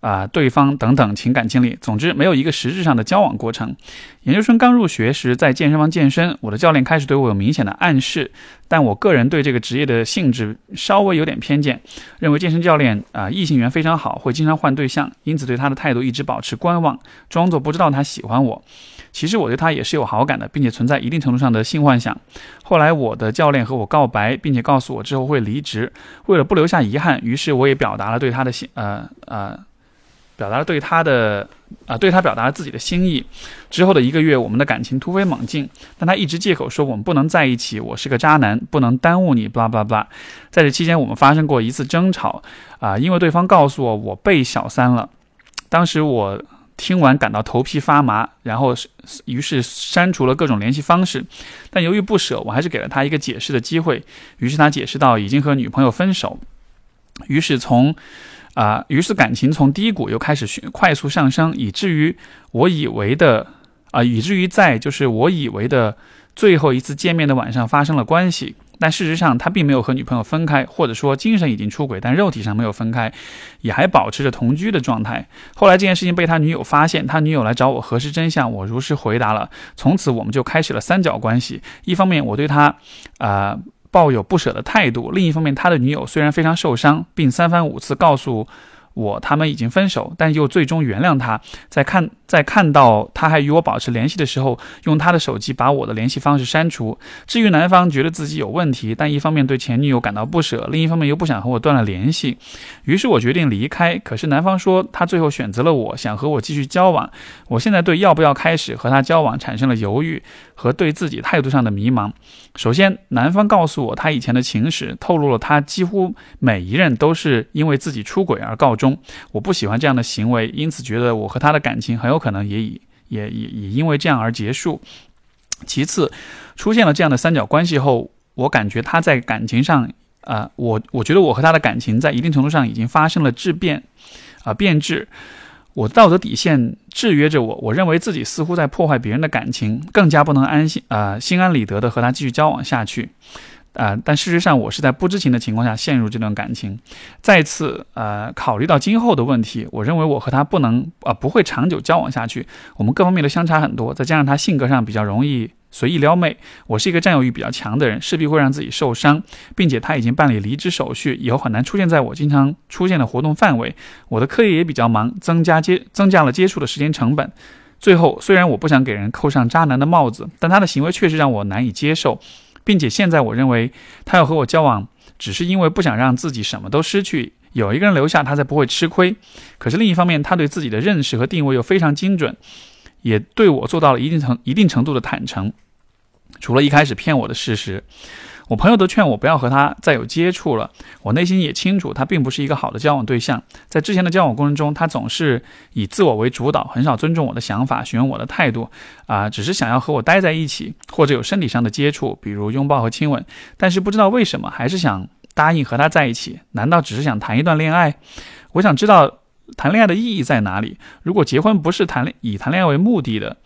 啊，对方等等情感经历，总之没有一个实质上的交往过程。研究生刚入学时在健身房健身，我的教练开始对我有明显的暗示，但我个人对这个职业的性质稍微有点偏见，认为健身教练啊异性缘非常好，会经常换对象，因此对他的态度一直保持观望，装作不知道他喜欢我。其实我对他也是有好感的，并且存在一定程度上的性幻想。后来我的教练和我告白，并且告诉我之后会离职，为了不留下遗憾，于是我也表达了对他的心呃呃。表达了对他的啊，对他表达了自己的心意。之后的一个月，我们的感情突飞猛进，但他一直借口说我们不能在一起，我是个渣男，不能耽误你。巴拉巴拉巴拉。在这期间，我们发生过一次争吵啊，因为对方告诉我我被小三了。当时我听完感到头皮发麻，然后于是删除了各种联系方式。但由于不舍，我还是给了他一个解释的机会。于是他解释到已经和女朋友分手。于是从。啊，于是感情从低谷又开始快速上升，以至于我以为的啊，以至于在就是我以为的最后一次见面的晚上发生了关系，但事实上他并没有和女朋友分开，或者说精神已经出轨，但肉体上没有分开，也还保持着同居的状态。后来这件事情被他女友发现，他女友来找我核实真相，我如实回答了，从此我们就开始了三角关系。一方面我对他，啊。抱有不舍的态度。另一方面，他的女友虽然非常受伤，并三番五次告诉。我他们已经分手，但又最终原谅他。在看在看到他还与我保持联系的时候，用他的手机把我的联系方式删除。至于男方觉得自己有问题，但一方面对前女友感到不舍，另一方面又不想和我断了联系，于是我决定离开。可是男方说他最后选择了我，想和我继续交往。我现在对要不要开始和他交往产生了犹豫和对自己态度上的迷茫。首先，男方告诉我他以前的情史，透露了他几乎每一任都是因为自己出轨而告。终，我不喜欢这样的行为，因此觉得我和他的感情很有可能也以也也也因为这样而结束。其次，出现了这样的三角关系后，我感觉他在感情上，啊，我我觉得我和他的感情在一定程度上已经发生了质变，啊，变质。我道德底线制约着我，我认为自己似乎在破坏别人的感情，更加不能安心啊，心安理得的和他继续交往下去。啊！但事实上，我是在不知情的情况下陷入这段感情。再次，呃，考虑到今后的问题，我认为我和他不能，呃，不会长久交往下去。我们各方面都相差很多，再加上他性格上比较容易随意撩妹，我是一个占有欲比较强的人，势必会让自己受伤，并且他已经办理离职手续，以后很难出现在我经常出现的活动范围。我的课业也比较忙，增加接增加了接触的时间成本。最后，虽然我不想给人扣上渣男的帽子，但他的行为确实让我难以接受。并且现在我认为他要和我交往，只是因为不想让自己什么都失去，有一个人留下他才不会吃亏。可是另一方面，他对自己的认识和定位又非常精准，也对我做到了一定程一定程度的坦诚。除了一开始骗我的事实，我朋友都劝我不要和他再有接触了。我内心也清楚，他并不是一个好的交往对象。在之前的交往过程中，他总是以自我为主导，很少尊重我的想法，询问我的态度，啊，只是想要和我待在一起，或者有身体上的接触，比如拥抱和亲吻。但是不知道为什么，还是想答应和他在一起。难道只是想谈一段恋爱？我想知道谈恋爱的意义在哪里？如果结婚不是谈恋以谈恋爱为目的的？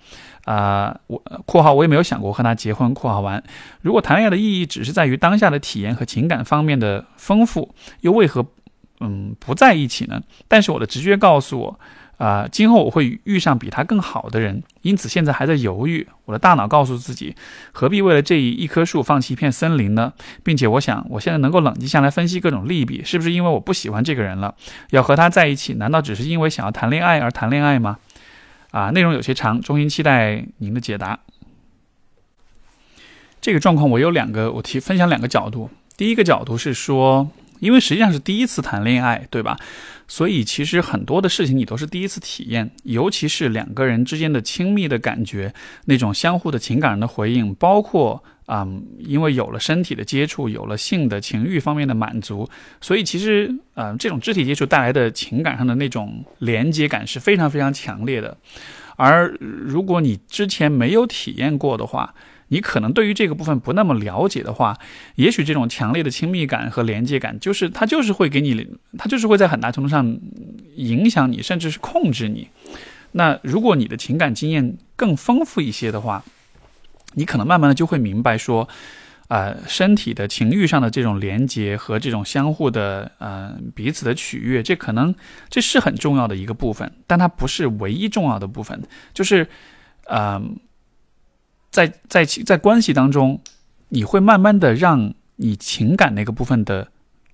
啊，我（括号）我也没有想过和他结婚（括号完）。如果谈恋爱的意义只是在于当下的体验和情感方面的丰富，又为何嗯不在一起呢？但是我的直觉告诉我，啊，今后我会遇上比他更好的人，因此现在还在犹豫。我的大脑告诉自己，何必为了这一一棵树放弃一片森林呢？并且我想，我现在能够冷静下来分析各种利弊，是不是因为我不喜欢这个人了，要和他在一起？难道只是因为想要谈恋爱而谈恋爱吗？啊，内容有些长，衷心期待您的解答。这个状况我有两个，我提分享两个角度。第一个角度是说，因为实际上是第一次谈恋爱，对吧？所以其实很多的事情你都是第一次体验，尤其是两个人之间的亲密的感觉，那种相互的情感的回应，包括。啊，因为有了身体的接触，有了性的情欲方面的满足，所以其实，呃，这种肢体接触带来的情感上的那种连接感是非常非常强烈的。而如果你之前没有体验过的话，你可能对于这个部分不那么了解的话，也许这种强烈的亲密感和连接感，就是它就是会给你，它就是会在很大程度上影响你，甚至是控制你。那如果你的情感经验更丰富一些的话，你可能慢慢的就会明白说，呃，身体的情欲上的这种连接和这种相互的呃彼此的取悦，这可能这是很重要的一个部分，但它不是唯一重要的部分。就是，呃，在在在关系当中，你会慢慢的让你情感那个部分的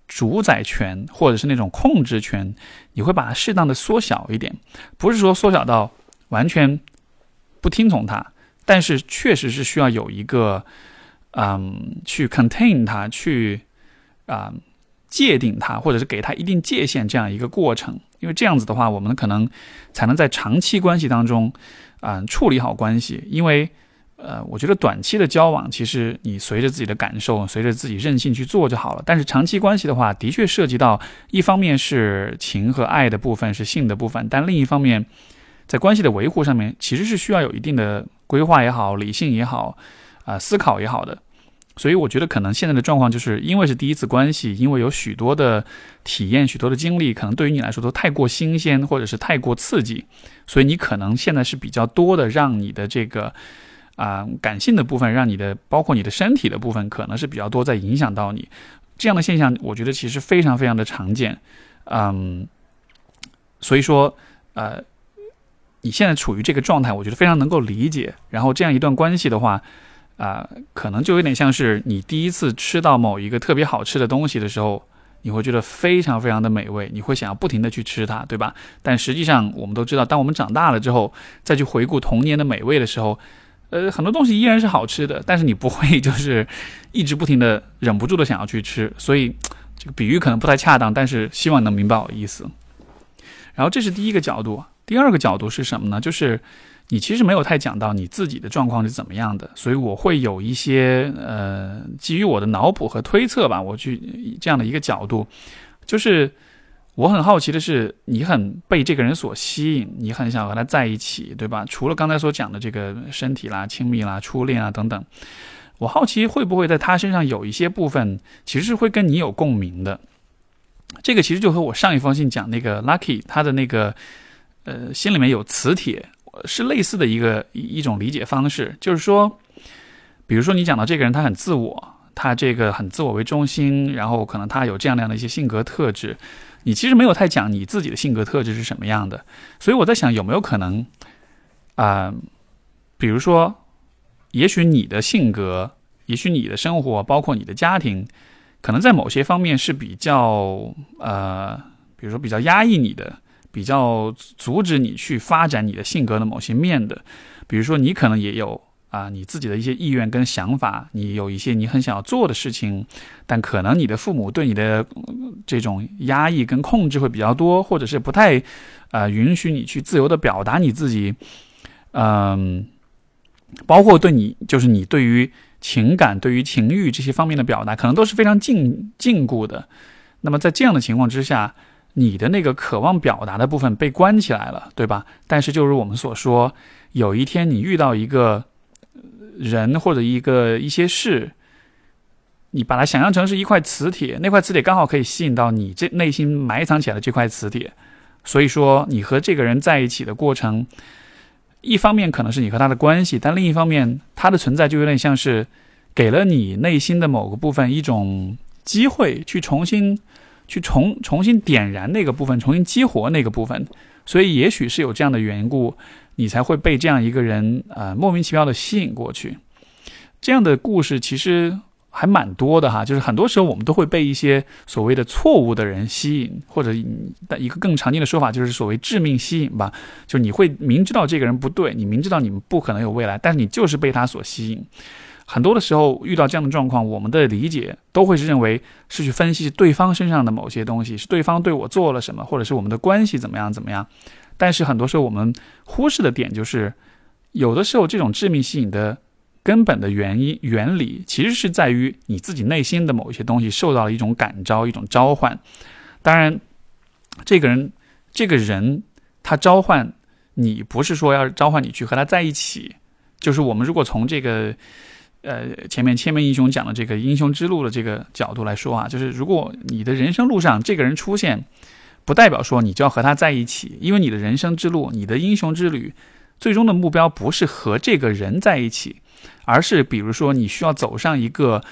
主宰权或者是那种控制权，你会把它适当的缩小一点，不是说缩小到完全不听从他。但是确实是需要有一个，嗯，去 contain 它，去啊界定它，或者是给它一定界限这样一个过程。因为这样子的话，我们可能才能在长期关系当中，啊处理好关系。因为呃，我觉得短期的交往，其实你随着自己的感受，随着自己任性去做就好了。但是长期关系的话，的确涉及到一方面是情和爱的部分，是性的部分，但另一方面，在关系的维护上面，其实是需要有一定的。规划也好，理性也好，啊，思考也好的，所以我觉得可能现在的状况就是因为是第一次关系，因为有许多的体验、许多的经历，可能对于你来说都太过新鲜，或者是太过刺激，所以你可能现在是比较多的让你的这个啊感性的部分，让你的包括你的身体的部分，可能是比较多在影响到你这样的现象，我觉得其实非常非常的常见，嗯，所以说呃。你现在处于这个状态，我觉得非常能够理解。然后这样一段关系的话，啊，可能就有点像是你第一次吃到某一个特别好吃的东西的时候，你会觉得非常非常的美味，你会想要不停的去吃它，对吧？但实际上，我们都知道，当我们长大了之后，再去回顾童年的美味的时候，呃，很多东西依然是好吃的，但是你不会 [laughs] 就是一直不停的忍不住的想要去吃。所以这个比喻可能不太恰当，但是希望能明白我的意思。然后这是第一个角度。第二个角度是什么呢？就是你其实没有太讲到你自己的状况是怎么样的，所以我会有一些呃，基于我的脑补和推测吧，我去这样的一个角度，就是我很好奇的是，你很被这个人所吸引，你很想和他在一起，对吧？除了刚才所讲的这个身体啦、亲密啦、初恋啊等等，我好奇会不会在他身上有一些部分其实是会跟你有共鸣的。这个其实就和我上一封信讲那个 Lucky 他的那个。呃，心里面有磁铁，是类似的一个一种理解方式，就是说，比如说你讲到这个人，他很自我，他这个很自我为中心，然后可能他有这样那样的一些性格特质，你其实没有太讲你自己的性格特质是什么样的，所以我在想有没有可能，啊，比如说，也许你的性格，也许你的生活，包括你的家庭，可能在某些方面是比较呃，比如说比较压抑你的。比较阻止你去发展你的性格的某些面的，比如说你可能也有啊你自己的一些意愿跟想法，你有一些你很想要做的事情，但可能你的父母对你的这种压抑跟控制会比较多，或者是不太啊允许你去自由的表达你自己，嗯，包括对你就是你对于情感、对于情欲这些方面的表达，可能都是非常禁禁锢的。那么在这样的情况之下，你的那个渴望表达的部分被关起来了，对吧？但是就如我们所说，有一天你遇到一个人或者一个一些事，你把它想象成是一块磁铁，那块磁铁刚好可以吸引到你这内心埋藏起来的这块磁铁。所以说，你和这个人在一起的过程，一方面可能是你和他的关系，但另一方面，他的存在就有点像是给了你内心的某个部分一种机会，去重新。去重重新点燃那个部分，重新激活那个部分，所以也许是有这样的缘故，你才会被这样一个人呃莫名其妙的吸引过去。这样的故事其实还蛮多的哈，就是很多时候我们都会被一些所谓的错误的人吸引，或者一个更常见的说法就是所谓致命吸引吧，就你会明知道这个人不对，你明知道你们不可能有未来，但是你就是被他所吸引。很多的时候遇到这样的状况，我们的理解都会是认为是去分析对方身上的某些东西，是对方对我做了什么，或者是我们的关系怎么样怎么样。但是很多时候我们忽视的点就是，有的时候这种致命吸引的根本的原因原理，其实是在于你自己内心的某一些东西受到了一种感召，一种召唤。当然，这个人这个人他召唤你，不是说要召唤你去和他在一起，就是我们如果从这个。呃，前面千面英雄讲的这个英雄之路的这个角度来说啊，就是如果你的人生路上这个人出现，不代表说你就要和他在一起，因为你的人生之路、你的英雄之旅，最终的目标不是和这个人在一起，而是比如说你需要走上一个，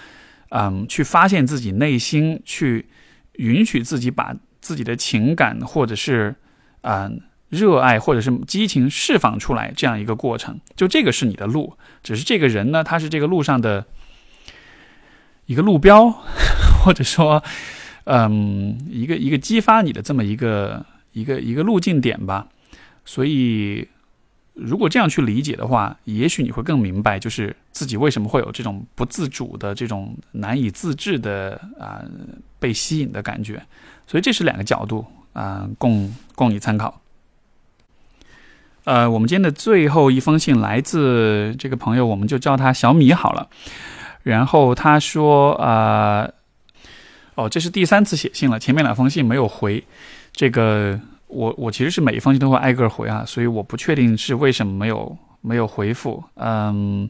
嗯，去发现自己内心，去允许自己把自己的情感或者是，嗯。热爱或者是激情释放出来这样一个过程，就这个是你的路，只是这个人呢，他是这个路上的一个路标，[laughs] 或者说，嗯，一个一个激发你的这么一个一个一个路径点吧。所以，如果这样去理解的话，也许你会更明白，就是自己为什么会有这种不自主的这种难以自制的啊被吸引的感觉。所以，这是两个角度啊，供供你参考。呃，我们今天的最后一封信来自这个朋友，我们就叫他小米好了。然后他说，呃，哦，这是第三次写信了，前面两封信没有回。这个我我其实是每一封信都会挨个回啊，所以我不确定是为什么没有没有回复。嗯，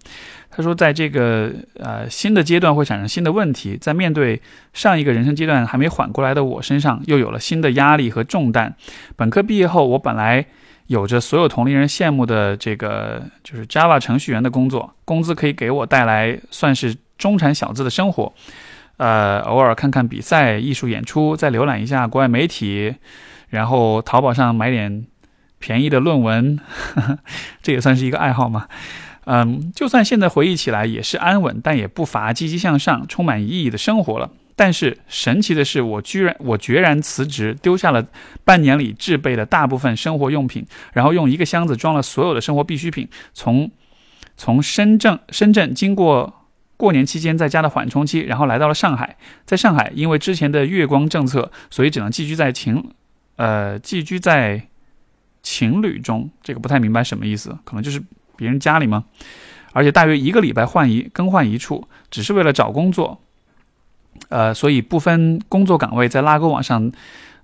他说，在这个呃新的阶段会产生新的问题，在面对上一个人生阶段还没缓过来的我身上，又有了新的压力和重担。本科毕业后，我本来。有着所有同龄人羡慕的这个就是 Java 程序员的工作，工资可以给我带来算是中产小资的生活，呃，偶尔看看比赛、艺术演出，再浏览一下国外媒体，然后淘宝上买点便宜的论文，[laughs] 这也算是一个爱好嘛。嗯，就算现在回忆起来也是安稳，但也不乏积极向上、充满意义的生活了。但是神奇的是，我居然我决然辞职，丢下了半年里制备的大部分生活用品，然后用一个箱子装了所有的生活必需品，从从深圳深圳经过过年期间在家的缓冲期，然后来到了上海。在上海，因为之前的月光政策，所以只能寄居在情呃寄居在情侣中。这个不太明白什么意思，可能就是别人家里吗？而且大约一个礼拜换一更换一处，只是为了找工作。呃，所以不分工作岗位，在拉勾网上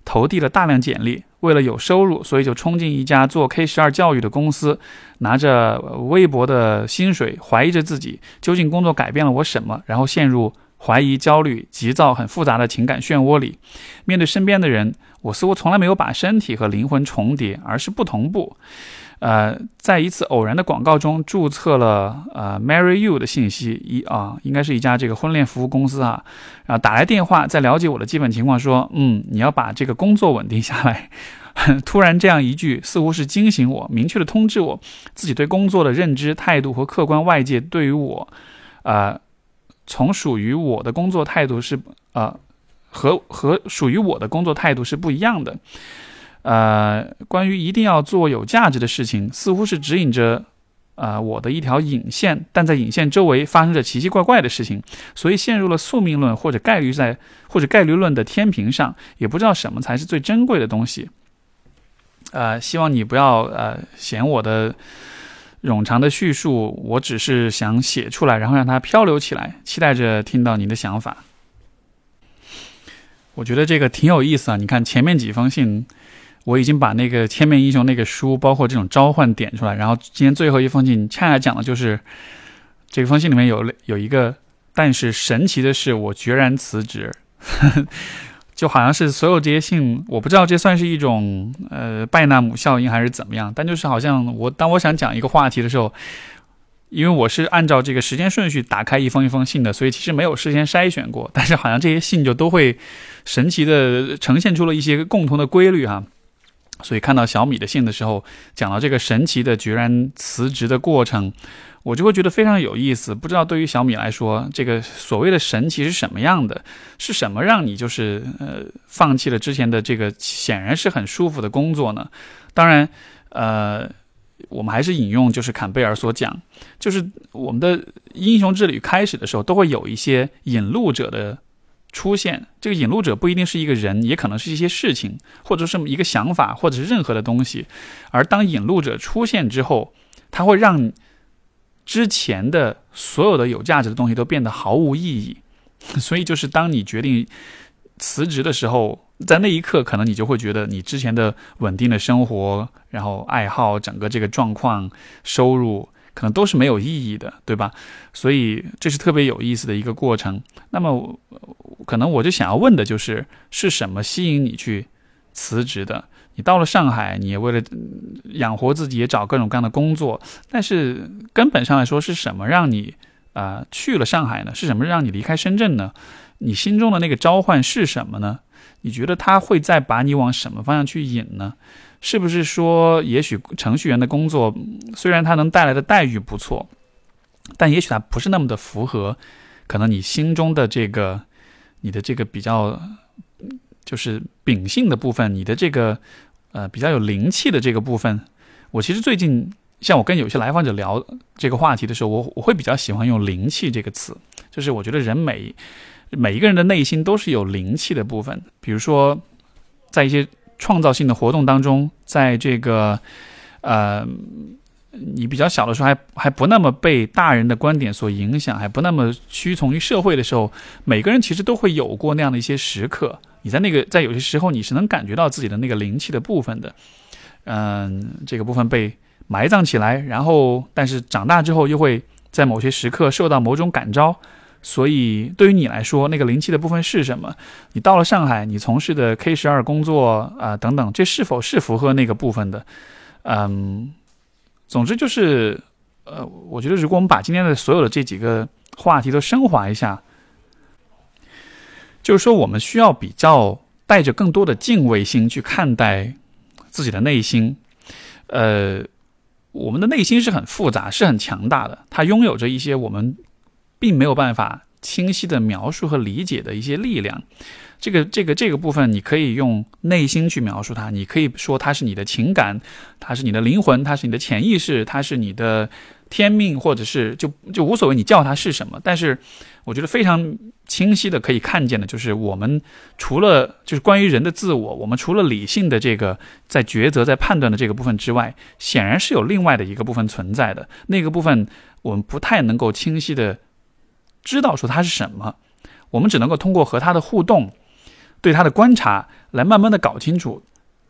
投递了大量简历。为了有收入，所以就冲进一家做 K 十二教育的公司，拿着微薄的薪水，怀疑着自己究竟工作改变了我什么，然后陷入怀疑、焦虑、急躁、很复杂的情感漩涡里。面对身边的人，我似乎从来没有把身体和灵魂重叠，而是不同步。呃，在一次偶然的广告中注册了呃 Marry You 的信息，一啊，应该是一家这个婚恋服务公司啊，然后打来电话，在了解我的基本情况，说，嗯，你要把这个工作稳定下来。[laughs] 突然这样一句，似乎是惊醒我，明确的通知我自己对工作的认知态度和客观外界对于我，呃，从属于我的工作态度是呃和和属于我的工作态度是不一样的。呃，关于一定要做有价值的事情，似乎是指引着，呃，我的一条引线，但在引线周围发生着奇奇怪怪的事情，所以陷入了宿命论或者概率在或者概率论的天平上，也不知道什么才是最珍贵的东西。呃，希望你不要呃嫌我的冗长的叙述，我只是想写出来，然后让它漂流起来，期待着听到您的想法。我觉得这个挺有意思啊！你看前面几封信，我已经把那个《千面英雄》那个书，包括这种召唤点出来，然后今天最后一封信，恰恰讲的就是这封信里面有有一个，但是神奇的是，我决然辞职。[laughs] 就好像是所有这些信，我不知道这算是一种呃拜纳姆效应还是怎么样，但就是好像我当我想讲一个话题的时候，因为我是按照这个时间顺序打开一封一封信的，所以其实没有事先筛选过，但是好像这些信就都会神奇的呈现出了一些共同的规律哈。所以看到小米的信的时候，讲到这个神奇的决然辞职的过程。我就会觉得非常有意思，不知道对于小米来说，这个所谓的神奇是什么样的？是什么让你就是呃放弃了之前的这个显然是很舒服的工作呢？当然，呃，我们还是引用就是坎贝尔所讲，就是我们的英雄之旅开始的时候都会有一些引路者的出现。这个引路者不一定是一个人，也可能是一些事情，或者是一个想法，或者是任何的东西。而当引路者出现之后，他会让。之前的所有的有价值的东西都变得毫无意义，[laughs] 所以就是当你决定辞职的时候，在那一刻，可能你就会觉得你之前的稳定的生活，然后爱好，整个这个状况、收入，可能都是没有意义的，对吧？所以这是特别有意思的一个过程。那么，可能我就想要问的就是，是什么吸引你去辞职的？你到了上海，你也为了养活自己，也找各种各样的工作。但是根本上来说，是什么让你啊去了上海呢？是什么让你离开深圳呢？你心中的那个召唤是什么呢？你觉得他会再把你往什么方向去引呢？是不是说，也许程序员的工作虽然它能带来的待遇不错，但也许它不是那么的符合可能你心中的这个你的这个比较。就是秉性的部分，你的这个呃比较有灵气的这个部分，我其实最近像我跟有些来访者聊这个话题的时候，我我会比较喜欢用“灵气”这个词，就是我觉得人每每一个人的内心都是有灵气的部分，比如说在一些创造性的活动当中，在这个呃。你比较小的时候还还不那么被大人的观点所影响，还不那么屈从于社会的时候，每个人其实都会有过那样的一些时刻。你在那个在有些时候你是能感觉到自己的那个灵气的部分的，嗯，这个部分被埋葬起来，然后但是长大之后又会在某些时刻受到某种感召。所以对于你来说，那个灵气的部分是什么？你到了上海，你从事的 K 十二工作啊等等，这是否是符合那个部分的？嗯。总之就是，呃，我觉得如果我们把今天的所有的这几个话题都升华一下，就是说我们需要比较带着更多的敬畏心去看待自己的内心。呃，我们的内心是很复杂、是很强大的，它拥有着一些我们并没有办法清晰的描述和理解的一些力量。这个这个这个部分，你可以用内心去描述它，你可以说它是你的情感，它是你的灵魂，它是你的潜意识，它是你的天命，或者是就就无所谓，你叫它是什么。但是，我觉得非常清晰的可以看见的，就是我们除了就是关于人的自我，我们除了理性的这个在抉择、在判断的这个部分之外，显然是有另外的一个部分存在的。那个部分我们不太能够清晰的知道说它是什么，我们只能够通过和它的互动。对他的观察，来慢慢的搞清楚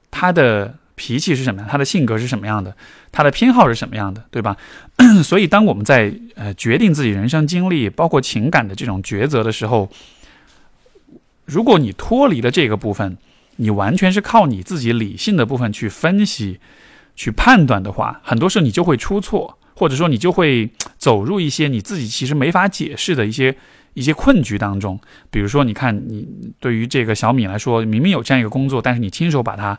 他的脾气是什么样，他的性格是什么样的，他的偏好是什么样的，对吧？[coughs] 所以，当我们在呃决定自己人生经历，包括情感的这种抉择的时候，如果你脱离了这个部分，你完全是靠你自己理性的部分去分析、去判断的话，很多时候你就会出错，或者说你就会走入一些你自己其实没法解释的一些。一些困局当中，比如说，你看，你对于这个小米来说，明明有这样一个工作，但是你亲手把它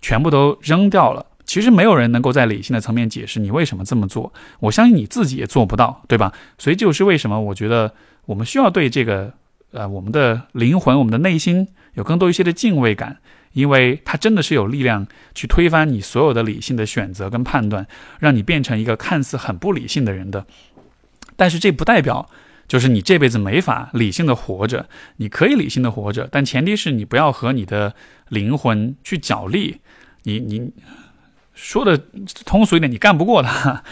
全部都扔掉了。其实没有人能够在理性的层面解释你为什么这么做。我相信你自己也做不到，对吧？所以就是为什么我觉得我们需要对这个呃我们的灵魂、我们的内心有更多一些的敬畏感，因为它真的是有力量去推翻你所有的理性的选择跟判断，让你变成一个看似很不理性的人的。但是这不代表。就是你这辈子没法理性的活着，你可以理性的活着，但前提是你不要和你的灵魂去角力。你你说的通俗一点，你干不过他。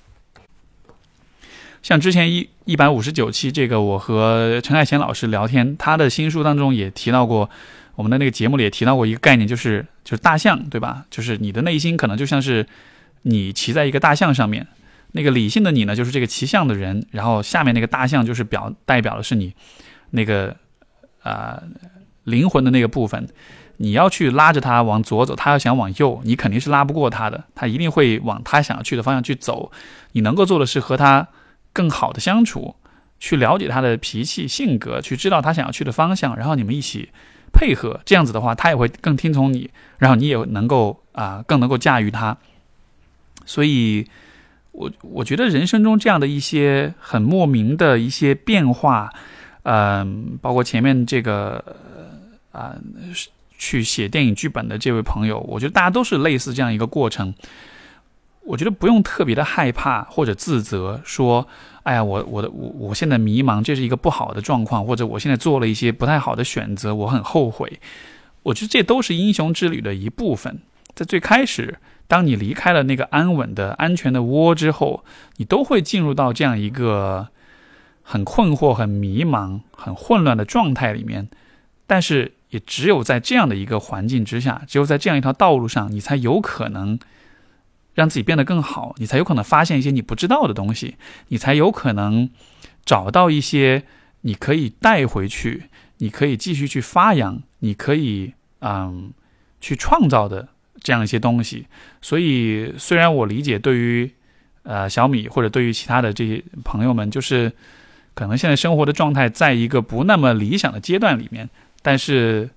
[laughs] 像之前一一百五十九期，这个我和陈海贤老师聊天，他的新书当中也提到过，我们的那个节目里也提到过一个概念，就是就是大象，对吧？就是你的内心可能就像是你骑在一个大象上面，那个理性的你呢，就是这个骑象的人，然后下面那个大象就是表代表的是你那个啊灵魂的那个部分。你要去拉着他往左走，他要想往右，你肯定是拉不过他的，他一定会往他想要去的方向去走。你能够做的是和他更好的相处，去了解他的脾气性格，去知道他想要去的方向，然后你们一起配合，这样子的话，他也会更听从你，然后你也能够啊更能够驾驭他。所以，我我觉得人生中这样的一些很莫名的一些变化，嗯，包括前面这个啊。去写电影剧本的这位朋友，我觉得大家都是类似这样一个过程。我觉得不用特别的害怕或者自责，说：“哎呀，我我的我我现在迷茫，这是一个不好的状况，或者我现在做了一些不太好的选择，我很后悔。”我觉得这都是英雄之旅的一部分。在最开始，当你离开了那个安稳的安全的窝之后，你都会进入到这样一个很困惑、很迷茫、很混乱的状态里面，但是。也只有在这样的一个环境之下，只有在这样一条道路上，你才有可能让自己变得更好，你才有可能发现一些你不知道的东西，你才有可能找到一些你可以带回去，你可以继续去发扬，你可以嗯去创造的这样一些东西。所以，虽然我理解对于呃小米或者对于其他的这些朋友们，就是可能现在生活的状态在一个不那么理想的阶段里面。但是，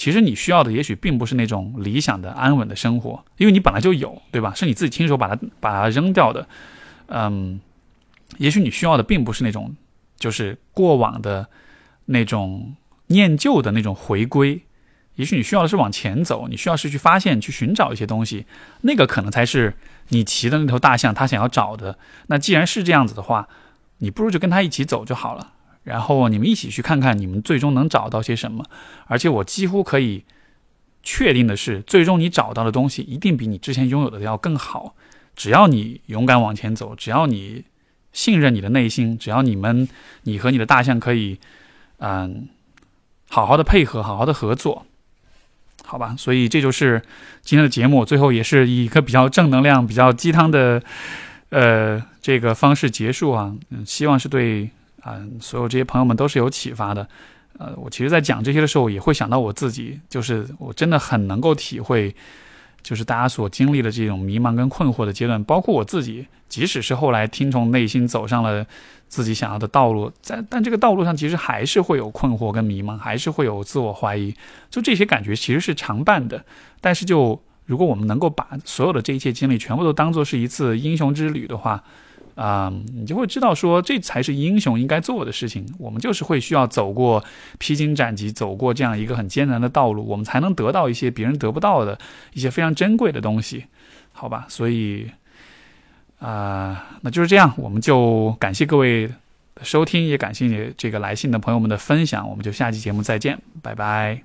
其实你需要的也许并不是那种理想的安稳的生活，因为你本来就有，对吧？是你自己亲手把它把它扔掉的。嗯，也许你需要的并不是那种就是过往的那种念旧的那种回归，也许你需要的是往前走，你需要是去发现、去寻找一些东西，那个可能才是你骑的那头大象它想要找的。那既然是这样子的话，你不如就跟他一起走就好了。然后你们一起去看看，你们最终能找到些什么。而且我几乎可以确定的是，最终你找到的东西一定比你之前拥有的要更好。只要你勇敢往前走，只要你信任你的内心，只要你们你和你的大象可以嗯好好的配合，好好的合作，好吧？所以这就是今天的节目，最后也是以一个比较正能量、比较鸡汤的呃这个方式结束啊。嗯，希望是对。啊，所有这些朋友们都是有启发的。呃，我其实，在讲这些的时候，也会想到我自己，就是我真的很能够体会，就是大家所经历的这种迷茫跟困惑的阶段，包括我自己，即使是后来听从内心走上了自己想要的道路，在但这个道路上，其实还是会有困惑跟迷茫，还是会有自我怀疑，就这些感觉其实是常伴的。但是，就如果我们能够把所有的这一切经历全部都当做是一次英雄之旅的话，啊，你就会知道说，这才是英雄应该做的事情。我们就是会需要走过披荆斩棘，走过这样一个很艰难的道路，我们才能得到一些别人得不到的一些非常珍贵的东西，好吧？所以，啊，那就是这样，我们就感谢各位收听，也感谢你这个来信的朋友们的分享，我们就下期节目再见，拜拜。